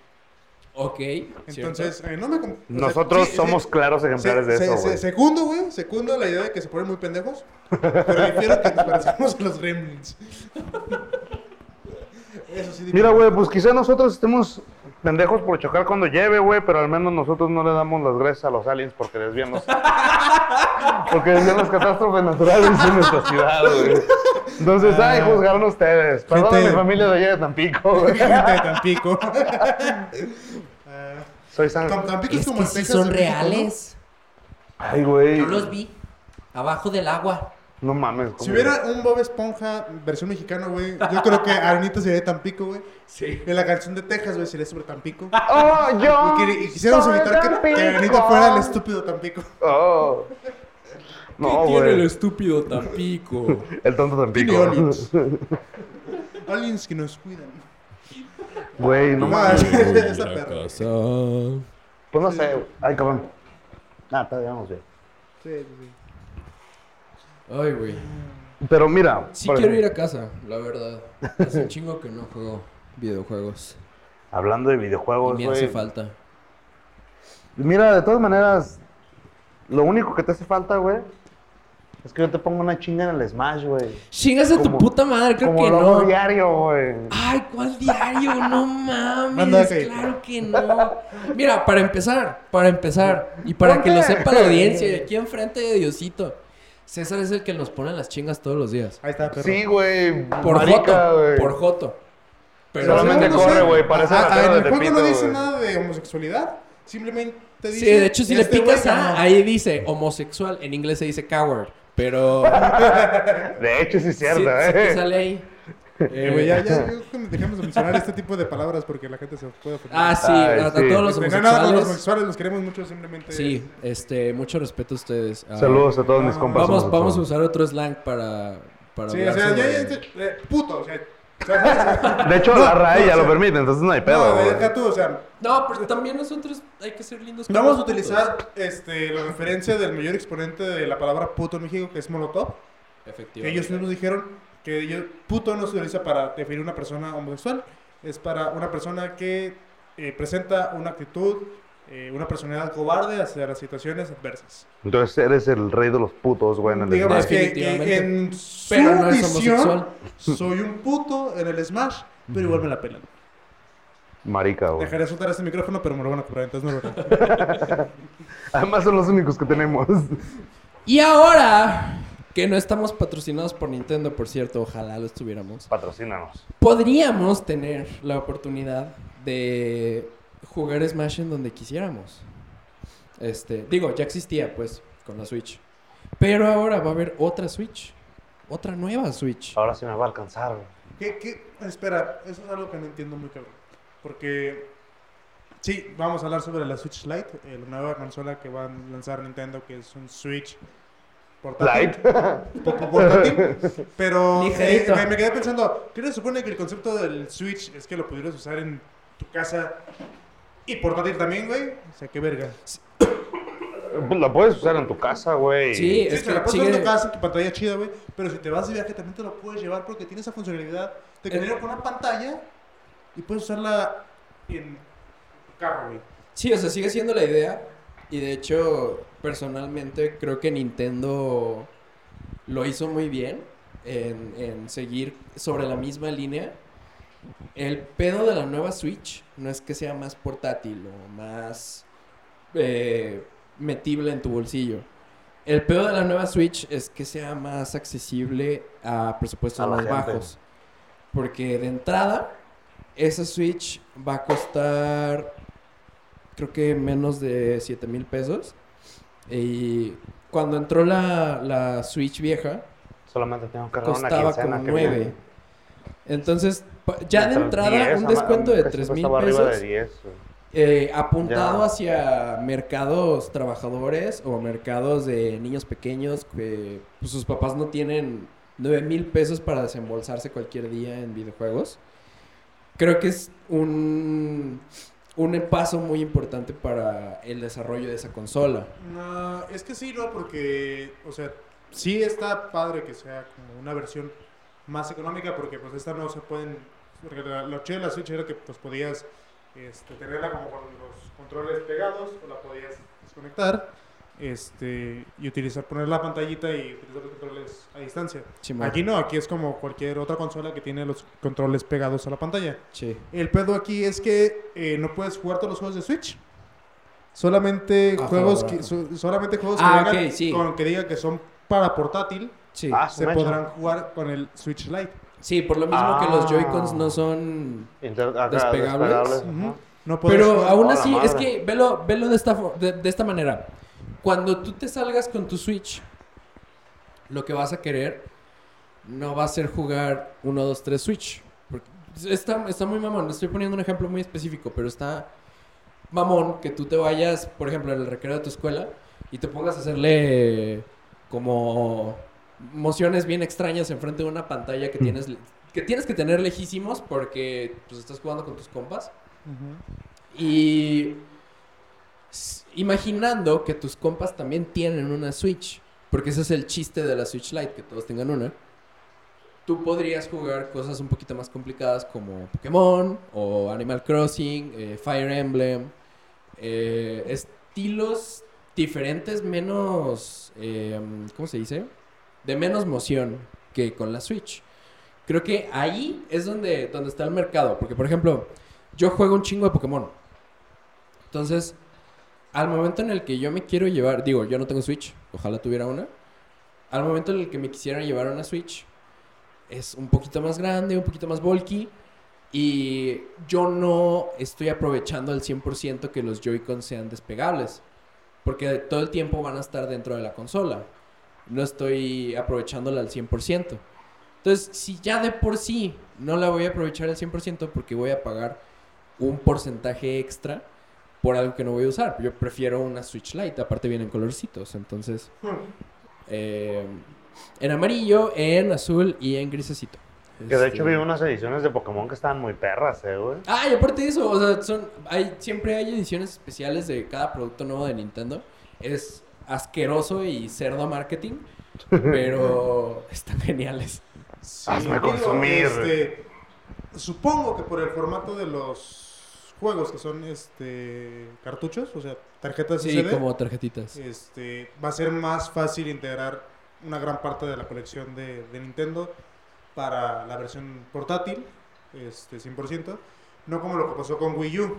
[SPEAKER 3] Ok.
[SPEAKER 1] Entonces, eh, no me... com- o sea,
[SPEAKER 2] Nosotros
[SPEAKER 1] sí,
[SPEAKER 2] somos
[SPEAKER 1] sí,
[SPEAKER 2] claros ejemplares
[SPEAKER 1] se-
[SPEAKER 2] de eso,
[SPEAKER 1] se-
[SPEAKER 2] güey.
[SPEAKER 1] Segundo, güey, segundo la idea de que se ponen muy pendejos. Pero difiero que nos parecemos a los gremlins. (laughs) Eso sí
[SPEAKER 2] Mira, güey, pues quizá nosotros estemos pendejos por chocar cuando lleve, güey, pero al menos nosotros no le damos las gracias a los aliens porque desvían los... (laughs) porque desvían las catástrofes naturales en nuestra ciudad, güey. Entonces, ay, juzgaron ustedes. Perdón a mi familia de allá de Tampico, güey.
[SPEAKER 1] Gente de Tampico. (laughs)
[SPEAKER 2] Soy San...
[SPEAKER 1] Tam- Tampico es,
[SPEAKER 3] Es
[SPEAKER 1] como
[SPEAKER 3] que
[SPEAKER 1] el
[SPEAKER 3] sí
[SPEAKER 1] Texas
[SPEAKER 3] son
[SPEAKER 1] de México, ¿no?
[SPEAKER 3] reales.
[SPEAKER 2] Ay, güey.
[SPEAKER 3] Yo los vi. Abajo del agua.
[SPEAKER 2] No mames.
[SPEAKER 1] Si hubiera un Bob Esponja versión mexicana, güey, yo creo que Arenita sería de Tampico, güey.
[SPEAKER 3] Sí.
[SPEAKER 1] Y la canción de Texas, güey, sería sobre Tampico. (laughs)
[SPEAKER 2] ¡Oh, yo!
[SPEAKER 1] Y, que- y quisiéramos evitar que, que Arenita fuera el estúpido Tampico.
[SPEAKER 2] ¡Oh! No,
[SPEAKER 3] tiene el estúpido Tampico? (laughs)
[SPEAKER 2] El tonto Tampico. (laughs)
[SPEAKER 1] Aliens que nos cuidan.
[SPEAKER 2] Güey, no mames.
[SPEAKER 1] sí, esa perra.
[SPEAKER 3] casa.
[SPEAKER 2] Pues no sé, güey. Ay, cabrón. Ah, todavía vamos bien.
[SPEAKER 1] Sí, sí, sí.
[SPEAKER 3] Ay, güey.
[SPEAKER 2] Pero mira.
[SPEAKER 3] Sí
[SPEAKER 2] por
[SPEAKER 3] quiero ir
[SPEAKER 2] ejemplo,
[SPEAKER 3] a casa, la verdad. Hace un chingo que no juego videojuegos.
[SPEAKER 2] Hablando de
[SPEAKER 3] Y
[SPEAKER 2] videojuegos,
[SPEAKER 3] me hace
[SPEAKER 2] güey.
[SPEAKER 3] falta.
[SPEAKER 2] Mira, de todas maneras, lo único que te hace falta, güey, es que yo te ponga una chinga en el Smash, güey.
[SPEAKER 3] Chingas a tu puta madre, creo
[SPEAKER 2] Como
[SPEAKER 3] que no.
[SPEAKER 2] diario, güey.
[SPEAKER 3] Ay, ¿cuál diario? No (laughs) mames, claro que no. Mira, para empezar, para empezar, y para
[SPEAKER 2] ¿Por
[SPEAKER 3] que lo sepa la audiencia, y aquí enfrente de Diosito, César es el que nos pone las chingas todos los días.
[SPEAKER 1] Ahí está, perro.
[SPEAKER 2] Sí, güey.
[SPEAKER 3] Por
[SPEAKER 2] marica,
[SPEAKER 3] Joto, por Joto. Pero
[SPEAKER 2] Solamente
[SPEAKER 1] no
[SPEAKER 2] corre, güey, parece
[SPEAKER 1] Ah, ah,
[SPEAKER 2] ratero
[SPEAKER 1] En
[SPEAKER 2] de
[SPEAKER 1] el juego no dice nada de homosexualidad. Simplemente dice.
[SPEAKER 3] Sí, de hecho, si le
[SPEAKER 1] este
[SPEAKER 3] picas a, ahí dice homosexual, en inglés se dice coward, pero (laughs)
[SPEAKER 2] De hecho, sí es
[SPEAKER 3] sí,
[SPEAKER 2] cierto,
[SPEAKER 3] sí
[SPEAKER 2] eh.
[SPEAKER 3] que sale ahí.
[SPEAKER 1] Eh, güey, ya, ya, que dejemos de mencionar este tipo de palabras porque la gente se puede ofender.
[SPEAKER 3] Ah, sí,
[SPEAKER 2] Ay,
[SPEAKER 3] a, a
[SPEAKER 2] sí.
[SPEAKER 3] todos los
[SPEAKER 1] Este, no, nada, no, los
[SPEAKER 3] homosexuales.
[SPEAKER 1] homosexuales los queremos mucho, simplemente.
[SPEAKER 3] Sí, este, mucho respeto a ustedes. Ah,
[SPEAKER 2] Saludos a todos mis
[SPEAKER 1] Ah,
[SPEAKER 2] compas.
[SPEAKER 3] Vamos, vamos a
[SPEAKER 2] homosexuales.
[SPEAKER 3] usar otro slang para, para
[SPEAKER 1] Sí, o sea, ya, ya, ya, eh, puto, o sea.
[SPEAKER 2] De hecho,
[SPEAKER 1] No,
[SPEAKER 2] la RAE
[SPEAKER 1] no,
[SPEAKER 2] ya
[SPEAKER 1] o sea,
[SPEAKER 2] lo permite, entonces no hay pedo,
[SPEAKER 1] No, deja tú, o sea,
[SPEAKER 3] No, pero también nosotros hay que ser lindos. con
[SPEAKER 1] vamos a
[SPEAKER 3] putos.
[SPEAKER 1] utilizar este, la referencia del mayor exponente de la palabra puto en México, que es Molotov. Que
[SPEAKER 3] Efectivamente.
[SPEAKER 1] ellos mismos dijeron que ellos- puto no se utiliza para definir una persona homosexual, es para una persona que eh, presenta una actitud, eh, una personalidad cobarde hacia las situaciones adversas.
[SPEAKER 2] Entonces eres el rey de los putos, güey, en el
[SPEAKER 1] Digamos
[SPEAKER 2] Smash.
[SPEAKER 1] que, que en su
[SPEAKER 3] Pero no es
[SPEAKER 1] visión soy un puto en el Smash, pero igual me la pelan.
[SPEAKER 2] Marica, güey.
[SPEAKER 1] Dejaré soltar este micrófono, pero me lo van a cobrar, entonces no lo. (laughs)
[SPEAKER 2] Además son los únicos que tenemos.
[SPEAKER 3] Y ahora que no estamos patrocinados por Nintendo, por cierto, ojalá lo estuviéramos.
[SPEAKER 2] Patrocínanos.
[SPEAKER 3] Podríamos tener la oportunidad de jugar Smash en donde quisiéramos. Este, digo, ya existía pues con la Switch. Pero ahora va a haber otra Switch. Otra nueva Switch.
[SPEAKER 2] Ahora sí me va a alcanzar, güey.
[SPEAKER 1] ¿Qué, qué? Espera, eso es algo que no entiendo muy cabrón. Porque, sí, vamos a hablar sobre la Switch Lite, eh, la nueva consola que va a lanzar Nintendo, que es un Switch portátil.
[SPEAKER 2] Light. (laughs)
[SPEAKER 1] po- po- portátil. Pero eh,
[SPEAKER 3] Ligerito.
[SPEAKER 1] me, me quedé pensando, ¿qué se supone que el concepto del Switch es que lo pudieras usar en tu casa y portátil también, güey? O sea, qué verga.
[SPEAKER 2] Pues (coughs) la puedes usar en tu casa, güey.
[SPEAKER 3] Sí,
[SPEAKER 1] Sí,
[SPEAKER 3] es
[SPEAKER 1] te
[SPEAKER 3] que
[SPEAKER 1] la puedes usar en tu casa, tu pantalla chida, güey. Pero si te vas de viaje también te lo puedes llevar porque tiene esa funcionalidad
[SPEAKER 3] Eh.
[SPEAKER 1] viene con una pantalla y puedes usarla en tu carro, güey.
[SPEAKER 3] Sí, o sea, sigue siendo la idea. Y de hecho, personalmente creo que Nintendo lo hizo muy bien en, en seguir sobre la misma línea. El pedo de la nueva Switch no es que sea más portátil o más eh, metible en tu bolsillo. El pedo de la nueva Switch es que sea más accesible a presupuestos
[SPEAKER 2] A
[SPEAKER 3] más
[SPEAKER 2] gente.
[SPEAKER 3] bajos. Porque de entrada, esa Switch va a costar creo que menos de 7 mil pesos. Y cuando entró la, la Switch vieja,
[SPEAKER 2] Solamente tengo que una
[SPEAKER 3] costaba como
[SPEAKER 2] que
[SPEAKER 3] 9.
[SPEAKER 2] viene.
[SPEAKER 3] Entonces, ya de entrada,
[SPEAKER 2] 10,
[SPEAKER 3] un descuento de
[SPEAKER 2] casi
[SPEAKER 3] 3 mil pesos.
[SPEAKER 2] de 10, güey.
[SPEAKER 3] eh, apuntado
[SPEAKER 2] Ya.
[SPEAKER 3] hacia mercados trabajadores o mercados de niños pequeños que pues, sus papás no tienen 9 mil pesos para desembolsarse cualquier día en videojuegos. Creo que es un, un paso muy importante para el desarrollo de esa consola.
[SPEAKER 1] No, es que sí, no, porque, o sea, sí está padre que sea como una versión más económica, porque pues esta no se pueden, porque la- lo chido de la Switch era que pues podías este, tenerla como con los controles pegados, o la podías desconectar, este, y utilizar, poner la pantallita y utilizar los controles a distancia.
[SPEAKER 3] Simón.
[SPEAKER 1] Aquí no, aquí es como cualquier otra consola que tiene los controles pegados a la pantalla.
[SPEAKER 3] Sí.
[SPEAKER 1] El pedo aquí es que eh, no puedes jugar todos los juegos de Switch. Solamente
[SPEAKER 3] Ajá,
[SPEAKER 1] juegos que so- solamente juegos
[SPEAKER 3] Ah,
[SPEAKER 1] que, vengan
[SPEAKER 3] ok, sí.
[SPEAKER 1] con que diga que son para portátil
[SPEAKER 3] Sí.
[SPEAKER 2] Ah,
[SPEAKER 1] se
[SPEAKER 2] mecha.
[SPEAKER 1] podrán jugar con el Switch Lite.
[SPEAKER 3] Sí, por lo mismo que los
[SPEAKER 2] Ah.
[SPEAKER 3] Joy-Cons no son
[SPEAKER 2] Inter- acá,
[SPEAKER 3] Despegables.
[SPEAKER 2] ajá.
[SPEAKER 1] Ujú. No
[SPEAKER 3] Pero
[SPEAKER 1] jugar-
[SPEAKER 3] aún
[SPEAKER 2] ¡A la
[SPEAKER 3] así, es que velo, velo de, esta, de, de esta manera. Cuando tú te salgas con tu Switch, lo que vas a querer no va a ser jugar 1, 2, 3 Switch. Porque está, está muy mamón. Estoy poniendo un ejemplo muy específico, pero está mamón que tú te vayas, por ejemplo, en el recreo de tu escuela y te pongas a hacerle como mociones bien extrañas enfrente de una pantalla que tienes, que tienes que tener lejísimos porque pues, estás jugando con tus compas. Y imaginando que tus compas también tienen una Switch, porque ese es el chiste de la Switch Lite, que todos tengan una. Tú podrías jugar cosas un poquito más complicadas como Pokémon o Animal Crossing, eh, Fire Emblem, eh, estilos diferentes, menos, eh, ¿cómo se dice? De menos moción que con la Switch. Creo que ahí es donde, donde está el mercado, porque por ejemplo, yo juego un chingo de Pokémon. Entonces, al momento en el que yo me quiero llevar, digo, yo no tengo Switch, ojalá tuviera una. Al momento en el que me quisiera llevar una Switch, es un poquito más grande, un poquito más bulky. Y yo no estoy aprovechando al 100% que los Joy-Con sean despegables. Porque todo el tiempo van a estar dentro de la consola. No estoy aprovechándola al 100%. Entonces, si ya de por sí no la voy a aprovechar al 100% porque voy a pagar un porcentaje extra por algo que no voy a usar. Yo prefiero una Switch Lite, aparte vienen colorcitos, entonces eh, en amarillo, en azul y en grisecito.
[SPEAKER 2] Que de
[SPEAKER 3] Este,
[SPEAKER 2] hecho vi unas ediciones de Pokémon que estaban muy perras, eh, güey.
[SPEAKER 3] Ah, y aparte de eso, o sea, son, hay, siempre hay ediciones especiales de cada producto nuevo de Nintendo. Es asqueroso y cerdo marketing, (laughs) pero están geniales.
[SPEAKER 1] Sí,
[SPEAKER 2] Hazme
[SPEAKER 1] digo,
[SPEAKER 2] consumir.
[SPEAKER 1] este, supongo que por el formato de los juegos que son este cartuchos, o sea, tarjetas
[SPEAKER 3] Sí,
[SPEAKER 1] SD,
[SPEAKER 3] como tarjetitas.
[SPEAKER 1] este, va a ser más fácil integrar una gran parte de la colección de, de Nintendo para la versión portátil, este, 100%, no como lo que pasó con Wii U,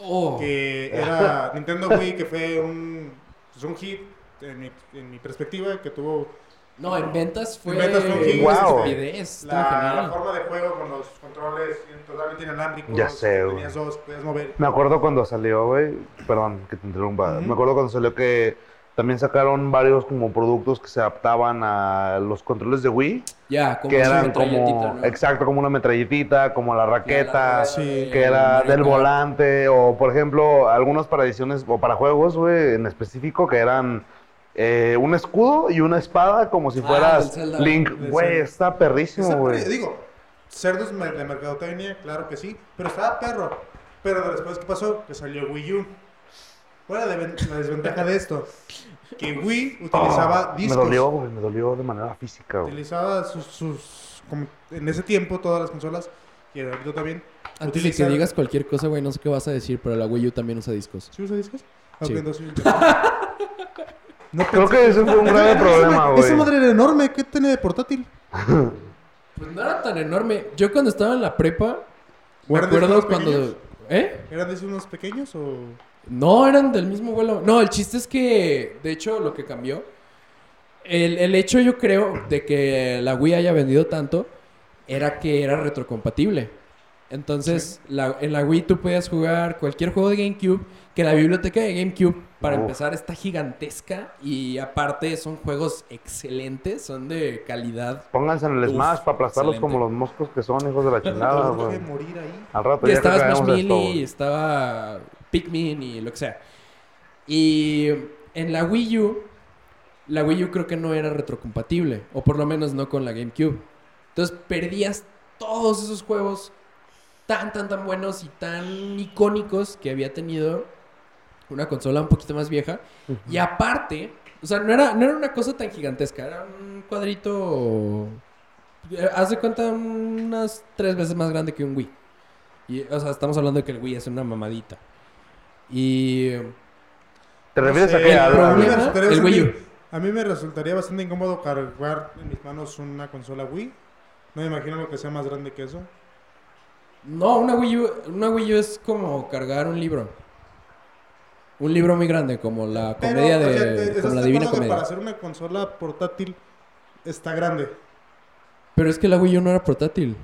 [SPEAKER 3] Oh,
[SPEAKER 1] que era (laughs) Nintendo Wii, que fue un, pues, un hit en mi, en mi perspectiva, que tuvo
[SPEAKER 3] no, en ventas fue
[SPEAKER 1] En ventas fue un hit,
[SPEAKER 3] una
[SPEAKER 2] Wow.
[SPEAKER 3] estupidez,
[SPEAKER 1] la, la forma de juego con los controles totalmente inalámbricos.
[SPEAKER 2] Ya sé, güey.
[SPEAKER 1] Tenías dos, podías mover.
[SPEAKER 2] Me acuerdo cuando salió, güey. Perdón que te interrumpa.
[SPEAKER 1] Ujú.
[SPEAKER 2] Me acuerdo cuando salió que también sacaron varios como productos que se adaptaban a los controles de Wii.
[SPEAKER 3] Ya, como
[SPEAKER 2] que eran
[SPEAKER 3] metralletita,
[SPEAKER 2] como,
[SPEAKER 3] ¿no?
[SPEAKER 2] exacto, como una metralletita, como la raqueta,
[SPEAKER 1] Sí,
[SPEAKER 2] que era del volante, o por ejemplo, algunos para ediciones o para juegos, güey, en específico, que eran eh, un escudo y una espada, como si
[SPEAKER 3] Ah,
[SPEAKER 2] fueras
[SPEAKER 3] Zelda.
[SPEAKER 2] Link. Güey, está perrísimo, güey.
[SPEAKER 1] digo, cerdos de mercadotecnia, claro que sí, pero estaba perro. Pero después, ¿qué pasó? Que salió Wii U. ¿Cuál era la ven- la desventaja de esto? Que (laughs) Wii utilizaba
[SPEAKER 2] Ah,
[SPEAKER 1] discos.
[SPEAKER 2] Me dolió, güey, me dolió de manera física, güey.
[SPEAKER 1] Utilizaba sus, sus- como en ese tiempo todas las consolas, y ahorita también.
[SPEAKER 3] Antes de que digas cualquier cosa, güey, no sé qué vas a decir, pero la Wii U también usa discos.
[SPEAKER 1] ¿Sí usa discos?
[SPEAKER 3] Sí.
[SPEAKER 1] Ok, entonces- (laughs) No
[SPEAKER 2] Creo que ese fue un (laughs) grave problema, güey.
[SPEAKER 1] Esa madre era enorme, ¿qué tiene de portátil?
[SPEAKER 3] Pues no era tan enorme. Yo cuando estaba en la prepa, me
[SPEAKER 1] ¿Eran de
[SPEAKER 3] acuerdo cuando...
[SPEAKER 1] pequeños?
[SPEAKER 3] ¿Eh?
[SPEAKER 1] ¿Eran de esos unos pequeños o...?
[SPEAKER 3] No, eran del mismo vuelo. No, el chiste es que, de hecho, lo que cambió, el, el hecho yo creo de que la Wii haya vendido tanto, era que era retrocompatible. Entonces, la- en la Wii tú podías jugar cualquier juego de GameCube, que la biblioteca de GameCube, para
[SPEAKER 2] Uf.
[SPEAKER 3] empezar, está gigantesca y aparte son juegos excelentes, son de calidad.
[SPEAKER 2] Pónganse en el
[SPEAKER 3] Uf,
[SPEAKER 2] Smash para aplastarlos
[SPEAKER 3] excelente.
[SPEAKER 2] como los moscos que son, hijos de la chingada,
[SPEAKER 1] morir ahí.
[SPEAKER 2] Al rato
[SPEAKER 3] Y
[SPEAKER 2] ya
[SPEAKER 3] estaba Smash Melee, estaba Pikmin y lo que sea. Y en la Wii U, la Wii U creo que no era retrocompatible, o por lo menos no con la GameCube. Entonces perdías todos esos juegos tan, tan, tan buenos y tan icónicos que había tenido una consola un poquito más vieja. Y aparte, o sea, no era, no era una cosa tan gigantesca, era un cuadrito, eh, haz de cuenta, unas tres veces más grande que un Wii. Y, o sea, estamos hablando de que el Wii es una mamadita. Y
[SPEAKER 2] ¿Te refieres a
[SPEAKER 1] sé,
[SPEAKER 2] qué?
[SPEAKER 3] el
[SPEAKER 2] A-
[SPEAKER 1] pero a mí me
[SPEAKER 3] problema- el Wii U.
[SPEAKER 1] bastante- A mí me resultaría bastante incómodo cargar en mis manos una consola Wii. No me imagino lo que sea más grande que eso.
[SPEAKER 3] No, una Wii U, una Wii U es como cargar un libro. Un libro muy grande, como la
[SPEAKER 1] Pero,
[SPEAKER 3] comedia
[SPEAKER 1] o sea,
[SPEAKER 3] de...
[SPEAKER 1] ¿te- ¿estás
[SPEAKER 3] como la Divina
[SPEAKER 1] que
[SPEAKER 3] Comedia.
[SPEAKER 1] para hacer una consola portátil está grande?
[SPEAKER 3] Pero es que la Wii U no era portátil.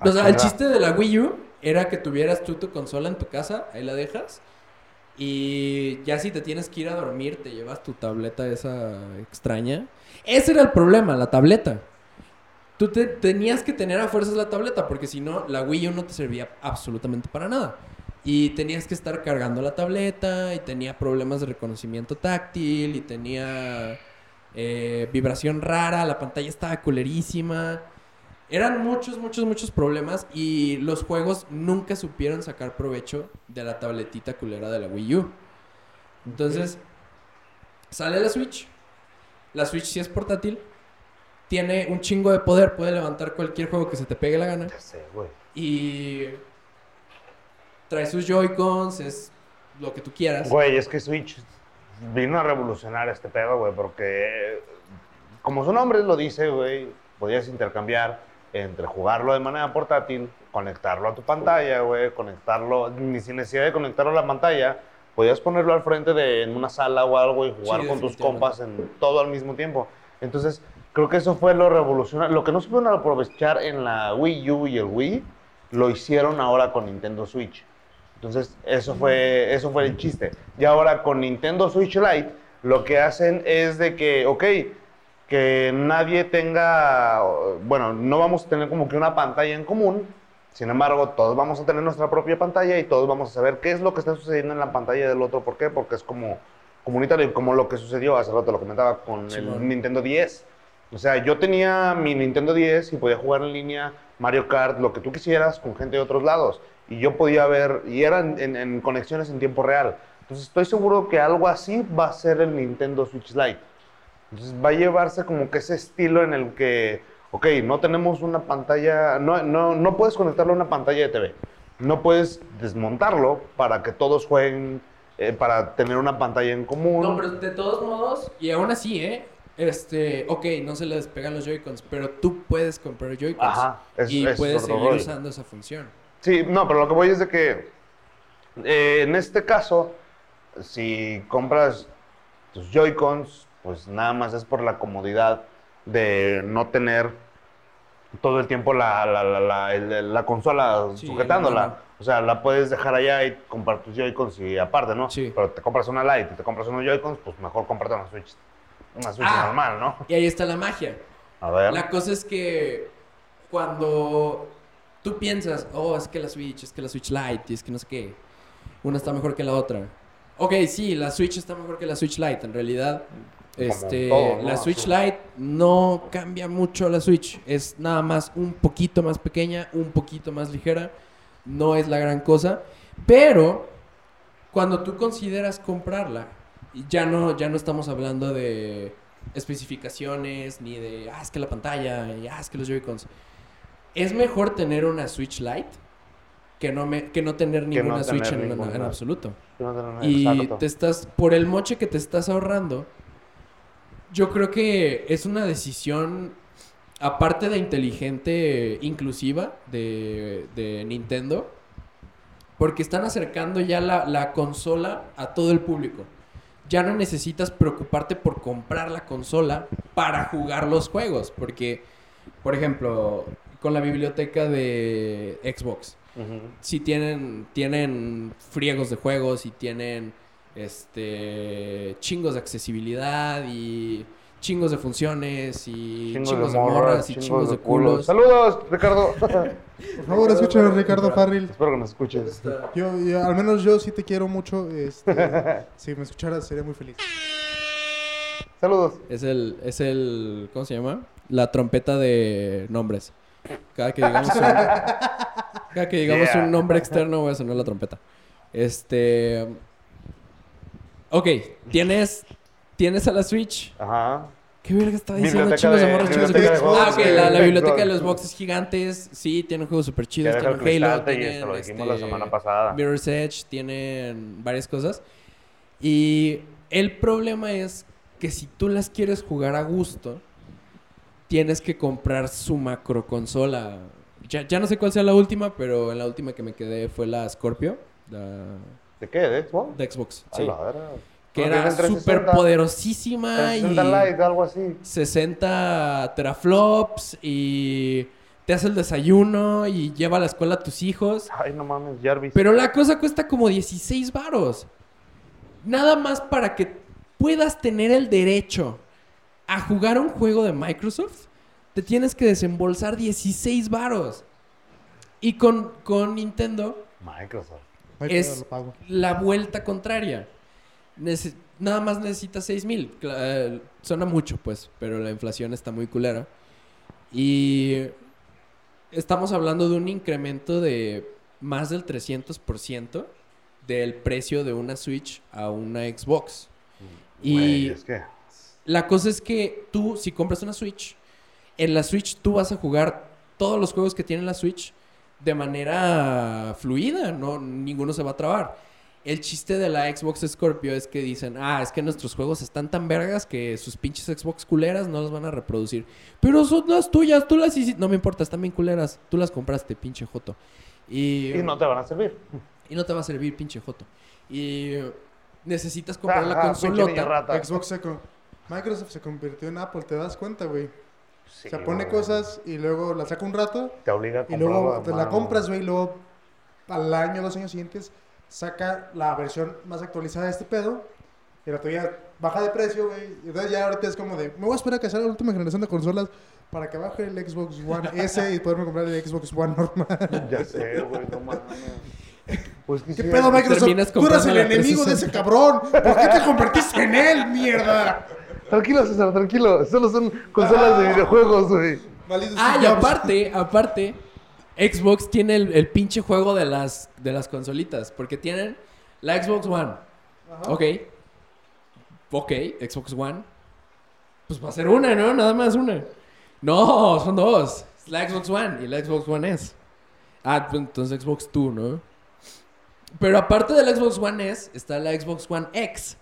[SPEAKER 3] O sea, el chiste de la Wii U era que tuvieras tú tu consola en tu casa, ahí la dejas. Y ya si te tienes que ir a dormir, te llevas tu tableta esa extraña. Ese era el problema, la tableta. Tú te, tenías que tener a fuerzas la tableta, porque si no, la Wii U no te servía absolutamente para nada. Y tenías que estar cargando la tableta, y tenía problemas de reconocimiento táctil, y tenía eh, vibración rara, la pantalla estaba culerísima. Eran muchos, muchos, muchos problemas y los juegos nunca supieron sacar provecho de la tabletita culera de la Wii U. Entonces, sale la Switch. La Switch sí es portátil. Tiene un chingo de poder, puede levantar cualquier juego que se te pegue la gana.
[SPEAKER 2] Ya sé, güey.
[SPEAKER 3] Y trae sus Joy-Cons, es lo que tú quieras.
[SPEAKER 2] Güey, es que Switch vino a revolucionar este pedo, güey, porque como su nombre lo dice, güey, podías intercambiar entre jugarlo de manera portátil, conectarlo a tu pantalla, güey, conectarlo, ni sin necesidad de conectarlo a la pantalla, podías ponerlo al frente de en una sala o algo y jugar
[SPEAKER 3] Sí,
[SPEAKER 2] con tus compas en todo al mismo tiempo. Entonces, creo que eso fue lo revolucionario. Lo que no supieron aprovechar en la Wii U y el Wii, lo hicieron ahora con Nintendo Switch. Entonces, eso fue, eso fue el chiste. Y ahora con Nintendo Switch Lite, lo que hacen es de que, ok, que nadie tenga, bueno, no vamos a tener como que una pantalla en común, sin embargo, todos vamos a tener nuestra propia pantalla y todos vamos a saber qué es lo que está sucediendo en la pantalla del otro. ¿Por qué? Porque es como comunitario, como lo que sucedió, hace rato lo comentaba con el Nintendo 10. O sea, yo tenía mi Nintendo 10 y podía jugar en línea Mario Kart, lo que tú quisieras, con gente de otros lados. Y yo podía ver, y eran en, en conexiones en tiempo real. Entonces estoy seguro que algo así va a ser el Nintendo Switch Lite. Entonces va a llevarse como que ese estilo en el que, ok, no tenemos una pantalla, no, no, no puedes conectarlo a una pantalla de TV. No puedes desmontarlo para que todos jueguen, eh, para tener una pantalla en común.
[SPEAKER 3] No, pero de todos modos, y aún así, ¿eh? Este, ok, no se le despegan los Joy-Cons, pero tú puedes comprar Joy-Cons.
[SPEAKER 2] Ajá, es-
[SPEAKER 3] y
[SPEAKER 2] es
[SPEAKER 3] puedes seguir
[SPEAKER 2] rollo.
[SPEAKER 3] usando esa función.
[SPEAKER 2] Sí, no, pero lo que voy es de que eh, en este caso, si compras tus Joy-Cons, pues nada más es por la comodidad de no tener todo el tiempo la, la, la, la- consola
[SPEAKER 3] Sí,
[SPEAKER 2] sujetándola. O sea, la puedes dejar allá y comprar tus Joy-Cons y aparte, ¿no?
[SPEAKER 3] Sí.
[SPEAKER 2] Pero te compras una Lite y te compras unos Joy-Cons, pues mejor cómprate una Switch. Una Switch
[SPEAKER 3] Ah.
[SPEAKER 2] normal, ¿no?
[SPEAKER 3] Y ahí está la magia.
[SPEAKER 2] A ver.
[SPEAKER 3] La cosa es que cuando tú piensas, oh, es que la Switch, es que la Switch Lite, y es que no sé qué, una está mejor que la otra. Ok, sí, la Switch está mejor que la Switch Lite. En realidad, este,
[SPEAKER 2] todo, ¿no?
[SPEAKER 3] la Switch. Lite no cambia mucho la Switch. Es nada más un poquito más pequeña, un poquito más ligera. No es la gran cosa. Pero cuando tú consideras comprarla, ya no, ya no estamos hablando de especificaciones, ni de, ah, es que la pantalla, y ah, es que los Joy-Cons. Es mejor tener una Switch Lite que no, me, que no tener
[SPEAKER 2] no
[SPEAKER 3] ninguna Switch
[SPEAKER 2] tener
[SPEAKER 3] en, en
[SPEAKER 2] ninguna.
[SPEAKER 3] absoluto.
[SPEAKER 2] Exacto.
[SPEAKER 3] Y te estás, por el moche que te estás ahorrando, yo creo que es una decisión, aparte de inteligente, inclusiva de, de Nintendo, porque están acercando ya la, la consola a todo el público. Ya no necesitas preocuparte por comprar la consola para jugar los juegos, porque, por ejemplo, con la biblioteca de Xbox, si tienen, tienen friegos de juegos y tienen este chingos de accesibilidad y chingos de funciones y
[SPEAKER 2] Chingos,
[SPEAKER 3] chingos,
[SPEAKER 2] de
[SPEAKER 3] de
[SPEAKER 2] morras,
[SPEAKER 3] morras y chingos de culos.
[SPEAKER 2] Saludos, Ricardo. (laughs)
[SPEAKER 1] Por favor, escúchanos, Ricardo Farril.
[SPEAKER 2] Espero que nos escuches.
[SPEAKER 1] Yo, yo- al menos yo sí te quiero mucho. Este, (laughs) si me escucharas, sería muy feliz.
[SPEAKER 2] Saludos.
[SPEAKER 3] Es el, es el, ¿cómo se llama? La trompeta de nombres. Cada que digamos un, (laughs) cada que digamos
[SPEAKER 2] Yeah.
[SPEAKER 3] un nombre externo voy a sonar la trompeta. Este, ok, tienes, tienes a la Switch.
[SPEAKER 2] Ajá.
[SPEAKER 3] ¿Qué verga estaba diciendo? Chingos de morros, chingos de Ah, ok, la, la biblioteca de los boxes gigantes. Sí, tienen juegos súper chidos. Tienen Halo, tienen
[SPEAKER 2] lo
[SPEAKER 3] este,
[SPEAKER 2] la semana pasada.
[SPEAKER 3] Mirror's Edge, tienen varias cosas. Y el problema es que si tú las quieres jugar a gusto, tienes que comprar su macro consola. Ya, ya no sé cuál sea la última, pero en la última que me quedé fue la Scorpio, la
[SPEAKER 2] ¿De qué? ¿De Xbox?
[SPEAKER 3] de Xbox.
[SPEAKER 2] A
[SPEAKER 3] Sí.
[SPEAKER 2] la verga.
[SPEAKER 3] Que era
[SPEAKER 2] tienen 360,
[SPEAKER 3] súper poderosísima y
[SPEAKER 2] 360 Lite, algo así.
[SPEAKER 3] 60 teraflops y te hace el desayuno y lleva a la escuela a tus hijos.
[SPEAKER 2] Ay, no mames, Jarvis.
[SPEAKER 3] Pero la cosa cuesta como 16 varos. Nada más para que puedas tener el derecho a jugar un juego de Microsoft, te tienes que desembolsar 16 varos. Y con, con Nintendo,
[SPEAKER 2] Microsoft.
[SPEAKER 1] Ay,
[SPEAKER 3] Es-
[SPEAKER 1] pero lo pago.
[SPEAKER 3] la vuelta contraria. Nece- nada más necesitas 6 mil. Eh, suena mucho, pues, pero la inflación está muy culera. Y estamos hablando de un incremento de más del 300% del precio de una Switch a una Xbox. Y
[SPEAKER 2] Güey, es que...
[SPEAKER 3] la cosa es que tú, si compras una Switch, en la Switch tú vas a jugar todos los juegos que tiene la Switch de manera fluida, no ninguno se va a trabar. El chiste de la Xbox Scorpio es que dicen, ah, es que nuestros juegos están tan vergas que sus pinches Xbox culeras no los van a reproducir. Pero son las tuyas, tú las hiciste. No me importa, están bien culeras. Tú las compraste, pinche Joto. Y,
[SPEAKER 2] Y no te van a servir. (laughs)
[SPEAKER 3] y no te va a servir, pinche Joto. Y necesitas comprar la
[SPEAKER 2] Ajá, pinche niño
[SPEAKER 3] consolota.
[SPEAKER 2] rata.
[SPEAKER 1] Xbox se con- Microsoft se convirtió en Apple, ¿te das cuenta, güey?
[SPEAKER 2] Sí,
[SPEAKER 1] se pone
[SPEAKER 2] güey.
[SPEAKER 1] y y luego la saca un rato
[SPEAKER 2] Te obliga a
[SPEAKER 1] y luego te la compras, güey, y luego al año, dos años siguientes saca la versión más actualizada de este pedo y la tuya baja de precio, güey. Y entonces ya ahorita es como de, me voy a esperar a que salga la última generación de consolas para que baje el Xbox One (laughs) S y poderme comprar el Xbox One normal. (laughs)
[SPEAKER 2] Ya sé, güey, no mames. Pues que
[SPEAKER 1] ¿Qué
[SPEAKER 2] sí,
[SPEAKER 1] pedo, Microsoft? Tú eras el enemigo de
[SPEAKER 3] 360.
[SPEAKER 1] ese cabrón. ¿Por qué te (laughs) convertiste en él, mierda?
[SPEAKER 2] Tranquilo, César, tranquilo. Solo son consolas de videojuegos, güey.
[SPEAKER 3] Ah, y aparte, aparte, Xbox tiene el, el pinche juego de las, de las consolitas. Porque tienen la Xbox One.
[SPEAKER 1] Ajá.
[SPEAKER 3] Ok. Ok, Xbox One. Pues va a ser una, ¿no? Nada más una. No, son dos. Es la Xbox One y la Xbox One S. Ah, pues entonces Xbox 2, ¿no? Pero aparte de la Xbox One S, está la Xbox One X.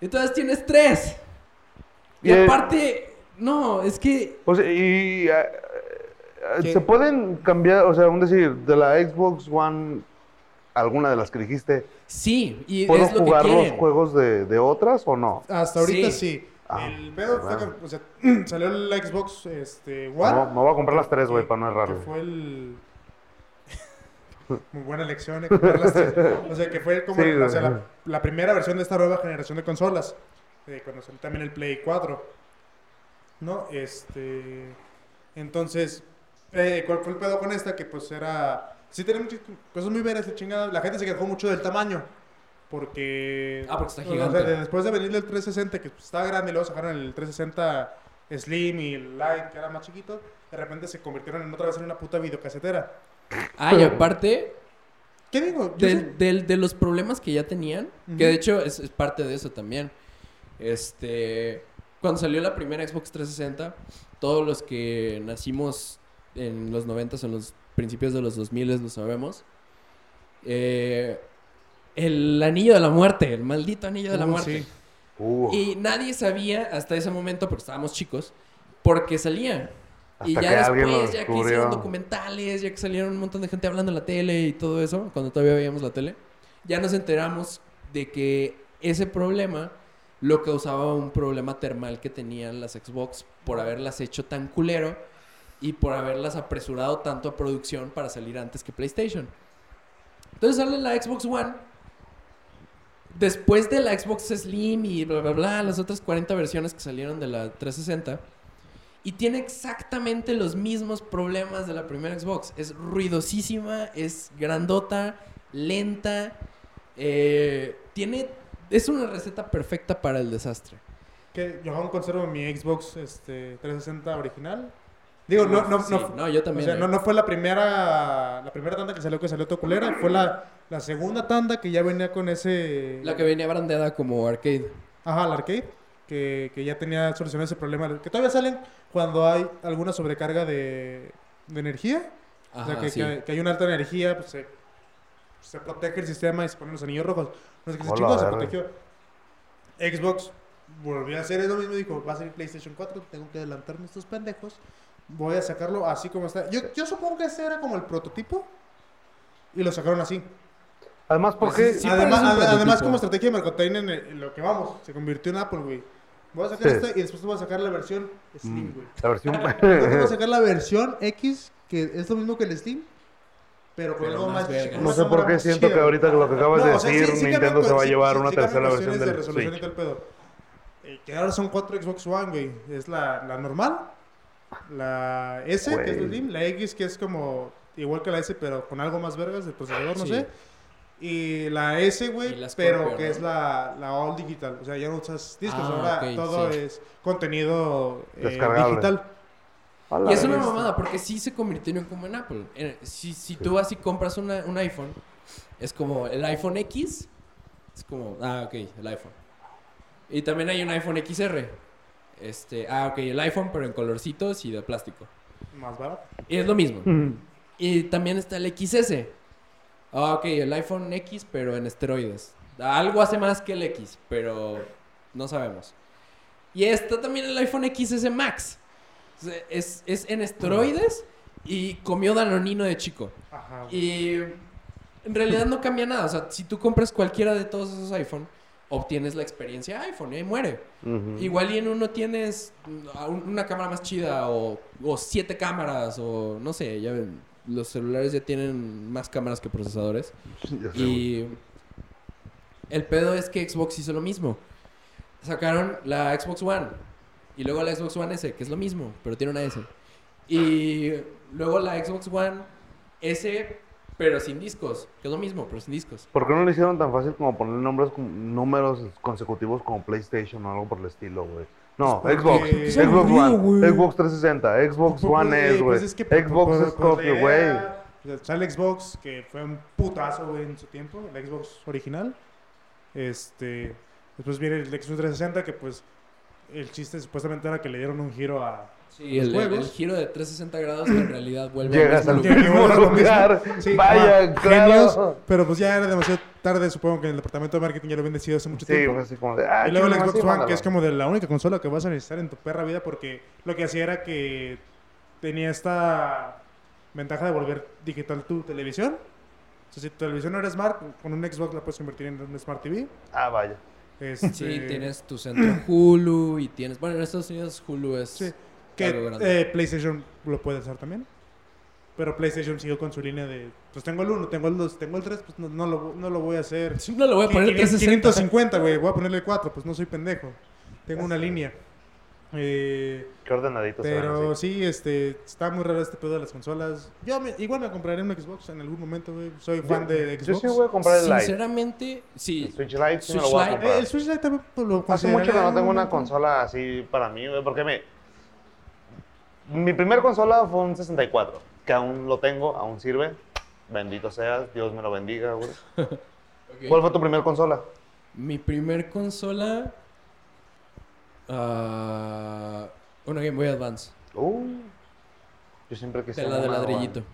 [SPEAKER 3] Entonces tienes tres. Y
[SPEAKER 2] eh,
[SPEAKER 3] aparte, no, es que
[SPEAKER 2] O sea, y... eh, eh. ¿Se pueden cambiar, o sea, un decir, de la Xbox One, alguna de las que dijiste,
[SPEAKER 3] sí, y
[SPEAKER 2] ¿puedo
[SPEAKER 3] es lo que
[SPEAKER 2] jugar los juegos de, de otras o no?
[SPEAKER 1] Hasta ahorita
[SPEAKER 3] Sí.
[SPEAKER 1] sí.
[SPEAKER 2] Ah,
[SPEAKER 1] el pedo fue
[SPEAKER 2] bueno.
[SPEAKER 1] que o sea, (clears throat) salió el Xbox este, One.
[SPEAKER 2] No, me voy a comprar las tres, güey,
[SPEAKER 1] que-
[SPEAKER 2] para no
[SPEAKER 1] Que
[SPEAKER 2] errarle.
[SPEAKER 1] fue el... Muy buena elección, eh. O sea, que fue como
[SPEAKER 2] Sí,
[SPEAKER 1] o sea, la, la primera versión de esta nueva generación de consolas. eh, cuando salió también el Play 4. ¿No? Este... Entonces, eh, ¿cuál fue el pedo con esta? Que pues era... Sí tenía muchas cosas muy veras, la chingada. La gente se quejó mucho del tamaño. Porque...
[SPEAKER 3] Ah, porque está
[SPEAKER 1] o sea,
[SPEAKER 3] gigante.
[SPEAKER 1] de- después de venir el 360, que pues, estaba grande, y luego sacaron el 360 Slim y el Lite, que era más chiquito, de repente se convirtieron en otra vez en una puta videocasetera.
[SPEAKER 3] Ah, y aparte,
[SPEAKER 1] ¿Qué digo?
[SPEAKER 3] Del- de los problemas que ya tenían, que de hecho es, es parte de eso también. Este, cuando salió la primera Xbox 360, todos los que nacimos en los 90 o en los principios de los 2000 lo sabemos. eh, el anillo de la muerte, el maldito anillo de la
[SPEAKER 1] Uh,
[SPEAKER 3] muerte.
[SPEAKER 1] sí.
[SPEAKER 2] Uh,
[SPEAKER 3] Y nadie sabía hasta ese momento, porque estábamos chicos, por qué salía. Y ya después, ya que hicieron documentales, ya que salieron un montón de gente hablando en la tele y todo eso, cuando todavía veíamos la tele, ya nos enteramos de que ese problema lo causaba un problema termal que tenían las Xbox por haberlas hecho tan culero y por haberlas apresurado tanto a producción para salir antes que PlayStation. Entonces sale la Xbox One después de la Xbox Slim y bla, bla, bla, las otras 40 versiones que salieron de la 360. Y tiene exactamente los mismos problemas de la primera Xbox. Es ruidosísima, es grandota, lenta. eh, tiene. Es una receta perfecta para el desastre.
[SPEAKER 1] Que yo aún conservo mi Xbox este, 360 original. Digo, no, no,
[SPEAKER 3] Sí,
[SPEAKER 1] no,
[SPEAKER 3] no, yo
[SPEAKER 1] o
[SPEAKER 3] también.
[SPEAKER 1] sea,
[SPEAKER 3] eh.
[SPEAKER 1] no, no fue la primera, la primera tanda que salió que salió todo culera. Fue la, la segunda tanda que ya venía con ese...
[SPEAKER 3] La que venía brandeada como arcade.
[SPEAKER 1] Ajá, la arcade. Que, que ya tenía solucionado ese problema. Que todavía salen cuando hay alguna sobrecarga de, de energía. o sea, que,
[SPEAKER 3] sí.
[SPEAKER 1] que, que hay una alta energía, pues se, se protege el sistema y se ponen los anillos rojos. No sé qué se chingó, se protegió. Xbox volvió a hacer lo mismo. Dijo, va a salir PlayStation 4, tengo que adelantarme estos pendejos. Voy a sacarlo así como está. Yo, yo supongo que ese era como el prototipo. Y lo sacaron así.
[SPEAKER 2] Además, ¿por
[SPEAKER 3] Pues sí,
[SPEAKER 1] además, como estrategia de mercadotecnia en, el- en lo que vamos, se convirtió en Apple, güey. Voy a sacar
[SPEAKER 2] Sí.
[SPEAKER 1] esta y después te voy a sacar la versión Slim,
[SPEAKER 2] Mm,
[SPEAKER 1] güey.
[SPEAKER 2] La versión. (laughs)
[SPEAKER 1] Después te voy a sacar la versión X, que es lo mismo que el Slim, pero con
[SPEAKER 3] Pero
[SPEAKER 1] algo
[SPEAKER 3] más
[SPEAKER 1] con
[SPEAKER 2] No sé por qué siento
[SPEAKER 1] chida,
[SPEAKER 2] que ahorita
[SPEAKER 1] güey.
[SPEAKER 2] lo que acabas de
[SPEAKER 1] No, o sea, sí-
[SPEAKER 2] decir,
[SPEAKER 1] sí
[SPEAKER 2] Nintendo se va a llevar
[SPEAKER 1] sí-
[SPEAKER 2] una tercera versión
[SPEAKER 1] cuestiones de
[SPEAKER 2] del
[SPEAKER 1] resolución y
[SPEAKER 2] Switch.
[SPEAKER 1] todo el pedo. Eh, que ahora son cuatro Xbox One, güey. Es la, la normal, la S, que es la
[SPEAKER 2] Güey.
[SPEAKER 1] Slim, la X, que es como igual que la S, pero con algo más vergas del procesador, no sé. Y la S, güey, pero
[SPEAKER 3] Scorpio,
[SPEAKER 1] que
[SPEAKER 3] ¿no?
[SPEAKER 1] es la, la all digital. O sea, ya no usas discos,
[SPEAKER 3] Ah,
[SPEAKER 1] ahora todo
[SPEAKER 3] sí.
[SPEAKER 1] es contenido eh, digital.
[SPEAKER 3] Y es una mamada, porque sí se convirtieron como en Apple. Eh, Si, si tú vas y compras una- un iPhone, es como el iPhone X, es como, ah, ok, el iPhone. Y también hay un iPhone XR. Este, ah, ok, el iPhone, pero en colorcitos y de plástico.
[SPEAKER 1] Más barato.
[SPEAKER 3] Y es lo mismo.
[SPEAKER 2] Mm.
[SPEAKER 3] Y también está el XS. Ah, ok, el iPhone X, pero en esteroides. Algo hace más que el X, pero no sabemos. Y está también el iPhone XS Max. Es, es en esteroides y comió Danonino de chico.
[SPEAKER 1] Ajá. güey.
[SPEAKER 3] Y en realidad no cambia nada. O sea, si tú compras cualquiera de todos esos iPhone, obtienes la experiencia iPhone y ahí muere. Igual y en uno tienes una cámara más chida o, o siete cámaras o no sé, ya ven, los celulares ya tienen más cámaras que procesadores. Y el pedo es que Xbox hizo lo mismo. Sacaron la Xbox One y luego la Xbox One S, que es lo mismo, pero tiene una S. Y luego la Xbox One S, pero sin discos, que es lo mismo, pero sin discos.
[SPEAKER 2] ¿Por qué no lo hicieron tan fácil como poner nombres números consecutivos como PlayStation o algo por el estilo, güey? No,
[SPEAKER 1] Pues
[SPEAKER 2] Xbox, Xbox
[SPEAKER 3] aburrido,
[SPEAKER 2] One. Xbox 360, Xbox
[SPEAKER 1] Pues,
[SPEAKER 2] One S, güey.
[SPEAKER 1] pues es que por-
[SPEAKER 2] Xbox
[SPEAKER 1] por- por-
[SPEAKER 2] Scorpio, güey.
[SPEAKER 1] o sea, Está el Xbox, que fue un putazo, güey, en su tiempo, el Xbox original. Este, después viene el Xbox 360, que pues el chiste supuestamente era que le dieron un giro a...
[SPEAKER 3] Sí, el, el- el
[SPEAKER 1] juegos.
[SPEAKER 3] giro de 360 grados que en realidad vuelve
[SPEAKER 2] Llegas
[SPEAKER 3] al
[SPEAKER 2] al
[SPEAKER 3] mismo
[SPEAKER 1] Que- que
[SPEAKER 2] lugar.
[SPEAKER 1] Sí,
[SPEAKER 2] Vaya, claro.
[SPEAKER 1] genios, pero pues ya era demasiado tarde, supongo que en el departamento de marketing ya lo habían decidido hace mucho
[SPEAKER 2] Sí,
[SPEAKER 1] tiempo.
[SPEAKER 2] fue así como de. Ah,
[SPEAKER 1] Y luego el Xbox
[SPEAKER 2] sí,
[SPEAKER 1] One, que es como de la única consola que vas a necesitar en tu perra vida, porque lo que hacía era que tenía esta ventaja de volver digital tu televisión. O sea, si tu televisión no era smart, con un Xbox la puedes convertir en un Smart TV.
[SPEAKER 2] Ah, vaya.
[SPEAKER 1] Este,
[SPEAKER 3] Sí, tienes tu centro Hulu y tienes... Bueno, en Estados Unidos Hulu es...
[SPEAKER 1] Sí, que eh, PlayStation lo puede hacer también. Pero PlayStation siguió con su línea de, pues tengo el 1, tengo el 2, tengo el 3, pues no, no, lo, no lo voy a hacer.
[SPEAKER 3] Sí, No le voy a poner 360.
[SPEAKER 1] 550, güey, voy a ponerle 4, pues no soy pendejo. Tengo una línea. Eh,
[SPEAKER 2] Qué ordenadito
[SPEAKER 1] pero sí, este, está muy raro este pedo de las consolas. Yo me- igual me compraré un Xbox en algún momento, güey. Soy fan de
[SPEAKER 2] Yo
[SPEAKER 1] Xbox.
[SPEAKER 2] sí voy a comprar el Lite.
[SPEAKER 3] Sinceramente, sí.
[SPEAKER 2] El Switch Lite sí me lo
[SPEAKER 3] Switch
[SPEAKER 2] voy a comprar.
[SPEAKER 1] Eh, el Switch Lite también lo
[SPEAKER 2] Hace mucho que no
[SPEAKER 1] en
[SPEAKER 2] tengo
[SPEAKER 1] un
[SPEAKER 2] una
[SPEAKER 1] momento.
[SPEAKER 2] consola así para mí, güey, porque me... Mi primer consola fue un 64, que aún lo tengo, aún sirve. Bendito seas, Dios me lo bendiga, güey. (laughs) ¿Cuál fue tu primer consola?
[SPEAKER 3] Mi primer consola... ah, una Game Boy Advance.
[SPEAKER 2] Uh, yo siempre quise
[SPEAKER 3] De la de ladrillito.
[SPEAKER 2] güey.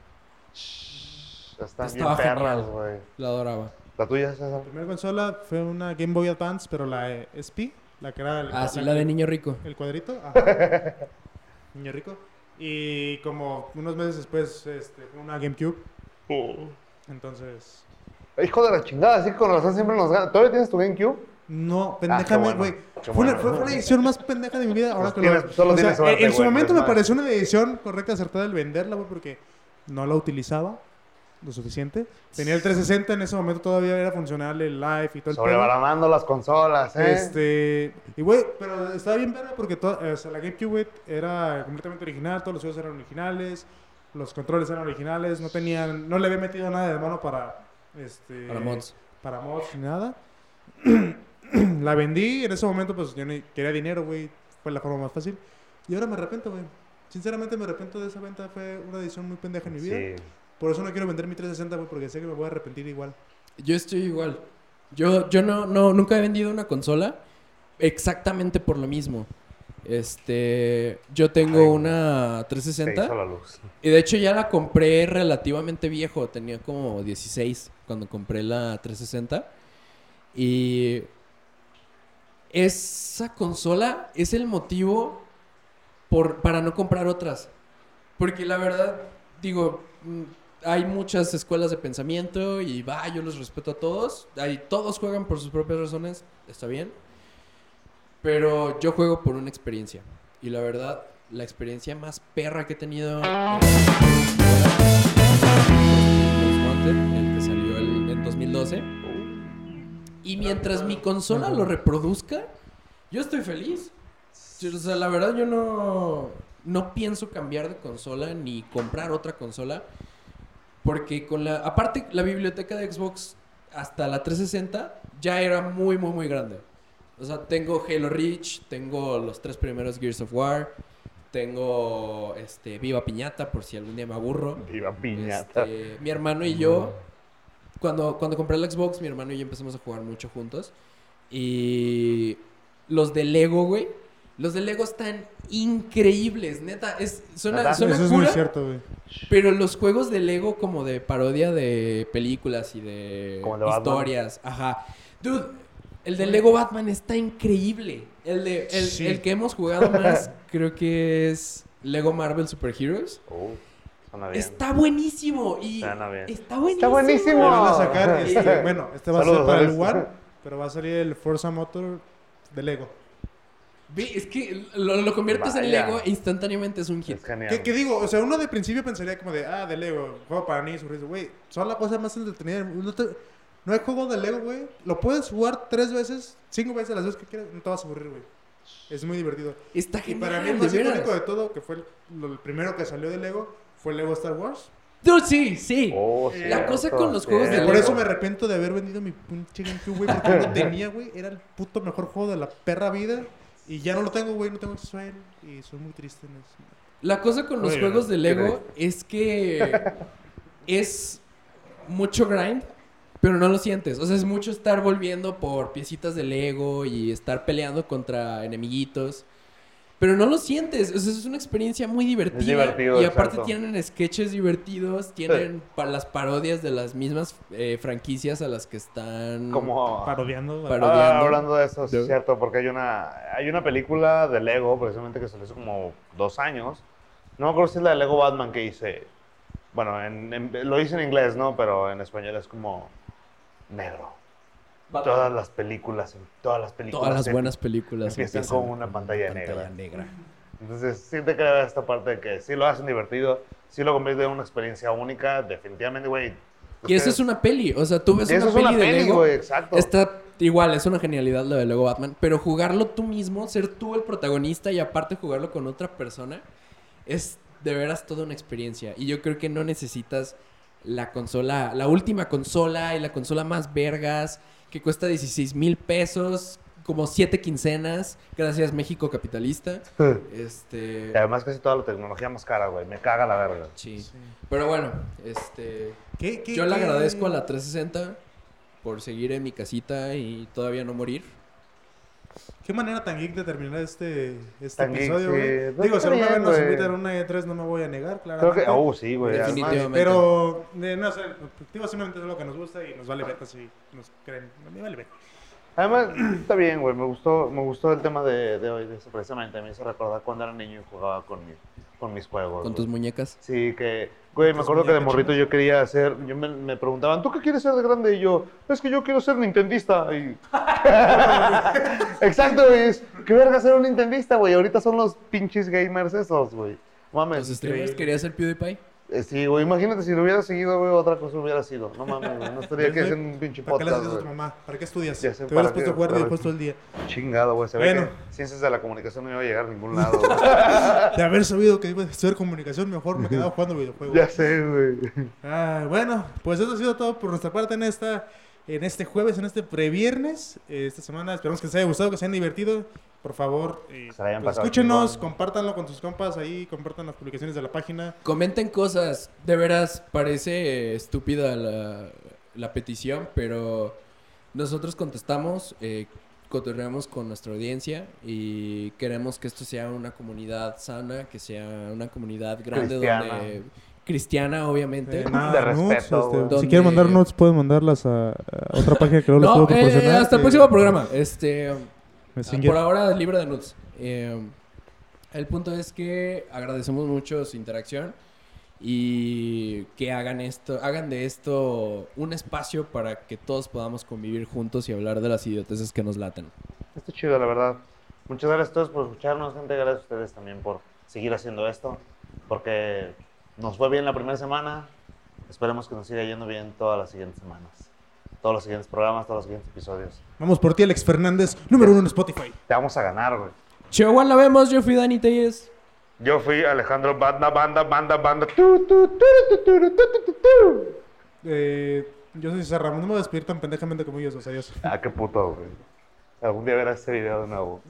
[SPEAKER 2] Shh, Están bien perras,
[SPEAKER 3] genial.
[SPEAKER 2] güey.
[SPEAKER 3] La adoraba.
[SPEAKER 2] ¿La tuya, César?
[SPEAKER 1] La primera consola fue una Game Boy Advance, pero la eh, SP, la que era el,
[SPEAKER 3] Ah, sí, la de niño rico.
[SPEAKER 1] el cuadrito. ajá. (laughs) Niño rico. Y como unos meses después, este, fue una GameCube. Entonces,
[SPEAKER 2] Hijo de la chingada, así que con razón siempre nos gana. ¿Todavía tienes tu GameCube?
[SPEAKER 1] no,
[SPEAKER 2] Ah, qué
[SPEAKER 1] pendejame,
[SPEAKER 2] bueno,
[SPEAKER 1] güey.
[SPEAKER 2] qué
[SPEAKER 1] fue, una-
[SPEAKER 2] bueno.
[SPEAKER 1] fue- fue la edición más pendeja de mi vida. Ahora
[SPEAKER 2] Pues
[SPEAKER 1] que
[SPEAKER 2] tienes-
[SPEAKER 1] lo,
[SPEAKER 2] solo
[SPEAKER 1] o sea,
[SPEAKER 2] tienes suerte,
[SPEAKER 1] en su momento me pareció una decisión correcta, acertada el venderla, güey, porque no la utilizaba. Lo suficiente. Tenía el 360, en ese momento todavía era funcional el live y todo el.
[SPEAKER 2] Sobrevalorando las consolas, ¿eh?
[SPEAKER 1] Este, y güey, pero estaba bien verga porque to- o sea, la GameCube era completamente original, todos los juegos eran originales, los controles eran originales, no tenían, no le había metido nada de mano para, este,
[SPEAKER 3] Para mods.
[SPEAKER 1] para mods ni nada. (clears throat) la vendí, en ese momento pues yo ni quería dinero, güey, fue la forma más fácil. Y ahora me arrepiento, güey. Sinceramente me arrepiento de esa venta, fue una decisión muy pendeja en mi vida.
[SPEAKER 2] Sí.
[SPEAKER 1] Por eso no quiero vender mi 360, güey, porque sé que me voy a arrepentir igual.
[SPEAKER 3] Yo estoy igual. Yo, yo no, no, nunca he vendido una consola exactamente por lo mismo. Este, yo tengo
[SPEAKER 2] Ay,
[SPEAKER 3] una
[SPEAKER 2] Se
[SPEAKER 3] 360
[SPEAKER 2] hizo la luz.
[SPEAKER 3] y de hecho ya la compré relativamente viejo, tenía como 16 cuando compré la 360 y esa consola es el motivo por, para no comprar otras. Porque la verdad, digo, mm, hay muchas escuelas de pensamiento y va, yo los respeto a todos. Hay, todos juegan por sus propias razones, está bien. Pero yo juego por una experiencia. Y la verdad, la experiencia más perra que he tenido el que salió en 2012. Y mientras mi consola lo reproduzca, yo estoy feliz. O sea, la verdad yo no, no pienso cambiar de consola ni comprar otra consola. Porque con la... Aparte, la biblioteca de Xbox hasta la 360 ya era muy, muy, muy grande. O sea, tengo Halo Reach, tengo los tres primeros Gears of War, tengo este, Viva Piñata por si algún día me aburro.
[SPEAKER 2] Viva piñata.
[SPEAKER 3] Este, mi hermano y yo, cuando, cuando compré el Xbox, mi hermano y yo empezamos a jugar mucho juntos. Y los de Lego, güey. Los de Lego están increíbles, neta. Es, suena
[SPEAKER 1] Eso es muy cierto, güey.
[SPEAKER 3] pero los juegos de Lego como de parodia de películas y de
[SPEAKER 2] Batman.
[SPEAKER 3] historias, ajá. Dude, el de Lego Batman está increíble. El de el,
[SPEAKER 1] Sí.
[SPEAKER 3] el que hemos jugado más (laughs) creo que es Lego Marvel Super Heroes.
[SPEAKER 2] Bien.
[SPEAKER 3] Está buenísimo y
[SPEAKER 2] Suena bien.
[SPEAKER 3] está buenísimo.
[SPEAKER 2] Está buenísimo.
[SPEAKER 1] Le van a sacar, este, bueno, este va a ser para el. One, pero va a salir el Forza Motor de Lego.
[SPEAKER 3] Es que lo, lo conviertes en. Lego e instantáneamente es un hit.
[SPEAKER 1] ¿Qué, qué digo? O sea, uno de principio pensaría como de, ah, de Lego, juego para niños. Güey, son la cosa más entretenida. No, te- no hay juego de Lego, güey. Lo puedes jugar tres veces, cinco veces, las veces que quieras, no te vas a aburrir, güey. Es muy divertido.
[SPEAKER 3] Está
[SPEAKER 1] Y
[SPEAKER 3] genial,
[SPEAKER 1] para mí el más icónico de todo, que fue el, lo- el primero que salió de Lego, fue Lego Star Wars.
[SPEAKER 3] Dude, sí, sí.
[SPEAKER 2] Oh,
[SPEAKER 1] La
[SPEAKER 2] cierto,
[SPEAKER 3] cosa con los juegos de
[SPEAKER 1] Y
[SPEAKER 3] Lego.
[SPEAKER 1] por eso me arrepiento de haber vendido mi pinche GameCube, güey, porque no lo (laughs) tenía, güey. Era el puto mejor juego de la perra vida. Y ya no lo tengo, güey, no tengo acceso a él. Y soy muy triste en eso.
[SPEAKER 3] La cosa con los
[SPEAKER 1] Oye,
[SPEAKER 3] juegos de
[SPEAKER 2] ¿qué
[SPEAKER 3] Lego es que es mucho grind, pero no lo sientes. O sea, es mucho estar volviendo por piecitas de Lego y estar peleando contra enemiguitos. Pero no lo sientes. O sea, es una experiencia muy divertida.
[SPEAKER 2] divertido,
[SPEAKER 3] y aparte
[SPEAKER 2] exacto.
[SPEAKER 3] tienen sketches divertidos, tienen pa- las parodias de las mismas eh, franquicias a las que están...
[SPEAKER 2] Como...
[SPEAKER 1] Parodiando.
[SPEAKER 3] Paro-
[SPEAKER 2] Ah,
[SPEAKER 3] parodiando.
[SPEAKER 2] hablando de eso, es cierto, porque hay una, hay una película de Lego, precisamente que salió hace como dos años. No me acuerdo si es la de Lego Batman que hice. Bueno, en- en- lo hice en inglés, ¿no? Pero en español es como negro. Todas las películas, todas las películas.
[SPEAKER 3] Todas las buenas películas
[SPEAKER 2] empiezan con una pantalla negra.
[SPEAKER 3] negra.
[SPEAKER 2] Entonces, sí te creo esta parte de que sí lo hacen divertido, sí lo convierte en una experiencia única, definitivamente, güey.
[SPEAKER 3] Y eso es una peli. O sea, tú ves una
[SPEAKER 2] es
[SPEAKER 3] peli
[SPEAKER 2] una
[SPEAKER 3] de
[SPEAKER 2] peli,
[SPEAKER 3] Lego.
[SPEAKER 2] güey, exacto.
[SPEAKER 3] Está igual, es una genialidad lo de Lego Batman. Pero jugarlo tú mismo, ser tú el protagonista y aparte jugarlo con otra persona, es de veras toda una experiencia. Y yo creo que no necesitas la consola, la última consola y la consola más vergas, que cuesta 16 mil pesos, como siete quincenas, gracias México capitalista. Este.
[SPEAKER 2] Y además casi toda la tecnología más cara, güey. Me caga la verga.
[SPEAKER 3] Sí. Pero bueno, este.
[SPEAKER 1] ¿Qué, qué,
[SPEAKER 3] Yo le
[SPEAKER 1] qué-
[SPEAKER 3] agradezco a la 360 por seguir en mi casita y todavía no morir.
[SPEAKER 1] ¿Qué manera tan geek de terminar este, este
[SPEAKER 2] Tan
[SPEAKER 1] episodio, güey?
[SPEAKER 2] Pues
[SPEAKER 1] Digo, si alguna vez nos invitan a una E3 no me voy a negar,
[SPEAKER 2] Creo
[SPEAKER 1] claramente.
[SPEAKER 2] que, oh, sí, güey.
[SPEAKER 1] Pero, eh, no sé, digo, simplemente es lo que nos gusta y nos vale beta si nos creen. A mí vale beta.
[SPEAKER 2] Además, está bien, güey. Me gustó, me gustó el tema de, de hoy, de eso, precisamente. Me hizo recordar cuando era niño y jugaba con, mi- con mis juegos.
[SPEAKER 3] Con
[SPEAKER 2] güey.
[SPEAKER 3] tus muñecas.
[SPEAKER 2] Sí, que, güey, me acuerdo que de
[SPEAKER 1] muñecas
[SPEAKER 2] morrito yo quería hacer, yo me, me preguntaban, ¿tú qué quieres ser de grande? Y yo, es que yo quiero ser nintendista. Y... (laughs) Exacto, güey, es, ¿qué verga ser un nintendista, güey? Ahorita son los pinches gamers esos, güey. Mames.
[SPEAKER 3] Los streamers quería ser PewDiePie.
[SPEAKER 2] Eh, Sí, güey, imagínate si lo hubiera seguido, güey, otra cosa hubiera sido. No mames, güey, no estaría aquí
[SPEAKER 1] Güey,
[SPEAKER 2] haciendo un pinche
[SPEAKER 1] ¿Para qué le
[SPEAKER 2] podcast,
[SPEAKER 1] haces a tu mamá? ¿Para qué estudias?
[SPEAKER 2] Ya sé,
[SPEAKER 1] Te hubieras
[SPEAKER 2] ¿para
[SPEAKER 1] puesto a jugar videojuegos todo el día.
[SPEAKER 2] Chingado, güey, se ve
[SPEAKER 1] Bueno.
[SPEAKER 2] que ciencias de la comunicación no iba a llegar a ningún lado, güey. (laughs)
[SPEAKER 1] De haber sabido que iba a estudiar comunicación, mejor me quedaba jugando videojuegos.
[SPEAKER 2] ya sé, güey.
[SPEAKER 1] Ah, bueno, pues eso ha sido todo por nuestra parte en esta en este jueves, en este previernes. Eh, esta semana esperamos que les haya gustado, que se hayan divertido. Por favor, eh, pues, escúchenos, compártanlo con sus compas ahí, compartan las publicaciones de la página.
[SPEAKER 3] Comenten cosas. De veras, parece estúpida la, la petición, pero nosotros contestamos, eh, cotorreamos con nuestra audiencia y queremos que esto sea una comunidad sana, que sea una comunidad grande
[SPEAKER 2] Cristiana.
[SPEAKER 3] donde cristiana, obviamente.
[SPEAKER 1] Eh, nada,
[SPEAKER 2] De
[SPEAKER 1] nudes,
[SPEAKER 2] respeto,
[SPEAKER 1] este, si quieren mandar notes, pueden mandarlas a, a otra página que les
[SPEAKER 3] No,
[SPEAKER 1] puedo
[SPEAKER 3] eh,
[SPEAKER 1] proporcionar.
[SPEAKER 3] hasta el
[SPEAKER 1] eh,
[SPEAKER 3] próximo programa. Este,
[SPEAKER 1] Messenger.
[SPEAKER 3] por ahora libre de nudes. Eh, el punto es que agradecemos mucho su interacción y que hagan esto, hagan de esto un espacio para que todos podamos convivir juntos y hablar de las idioteces que nos laten.
[SPEAKER 2] Está chido, la verdad. Muchas gracias a todos por escucharnos, gente. Gracias a ustedes también por seguir haciendo esto. Porque nos fue bien la primera semana. Esperemos que nos siga yendo bien todas las siguientes semanas todos los siguientes programas, todos los siguientes episodios.
[SPEAKER 1] Vamos por ti, Alex Fernández, número uno en Spotify.
[SPEAKER 2] Te vamos a ganar, güey.
[SPEAKER 3] Chihuahua la vemos, yo fui Dani Telles.
[SPEAKER 2] Yo fui Alejandro Banda, Banda, Banda, Banda. Tu, tu, tu,
[SPEAKER 1] eh, yo soy César Ramón, no me voy a despedir tan pendejamente como ellos, o sea, adiós.
[SPEAKER 2] Ah, qué puto, güey. Algún día verás este video de nuevo.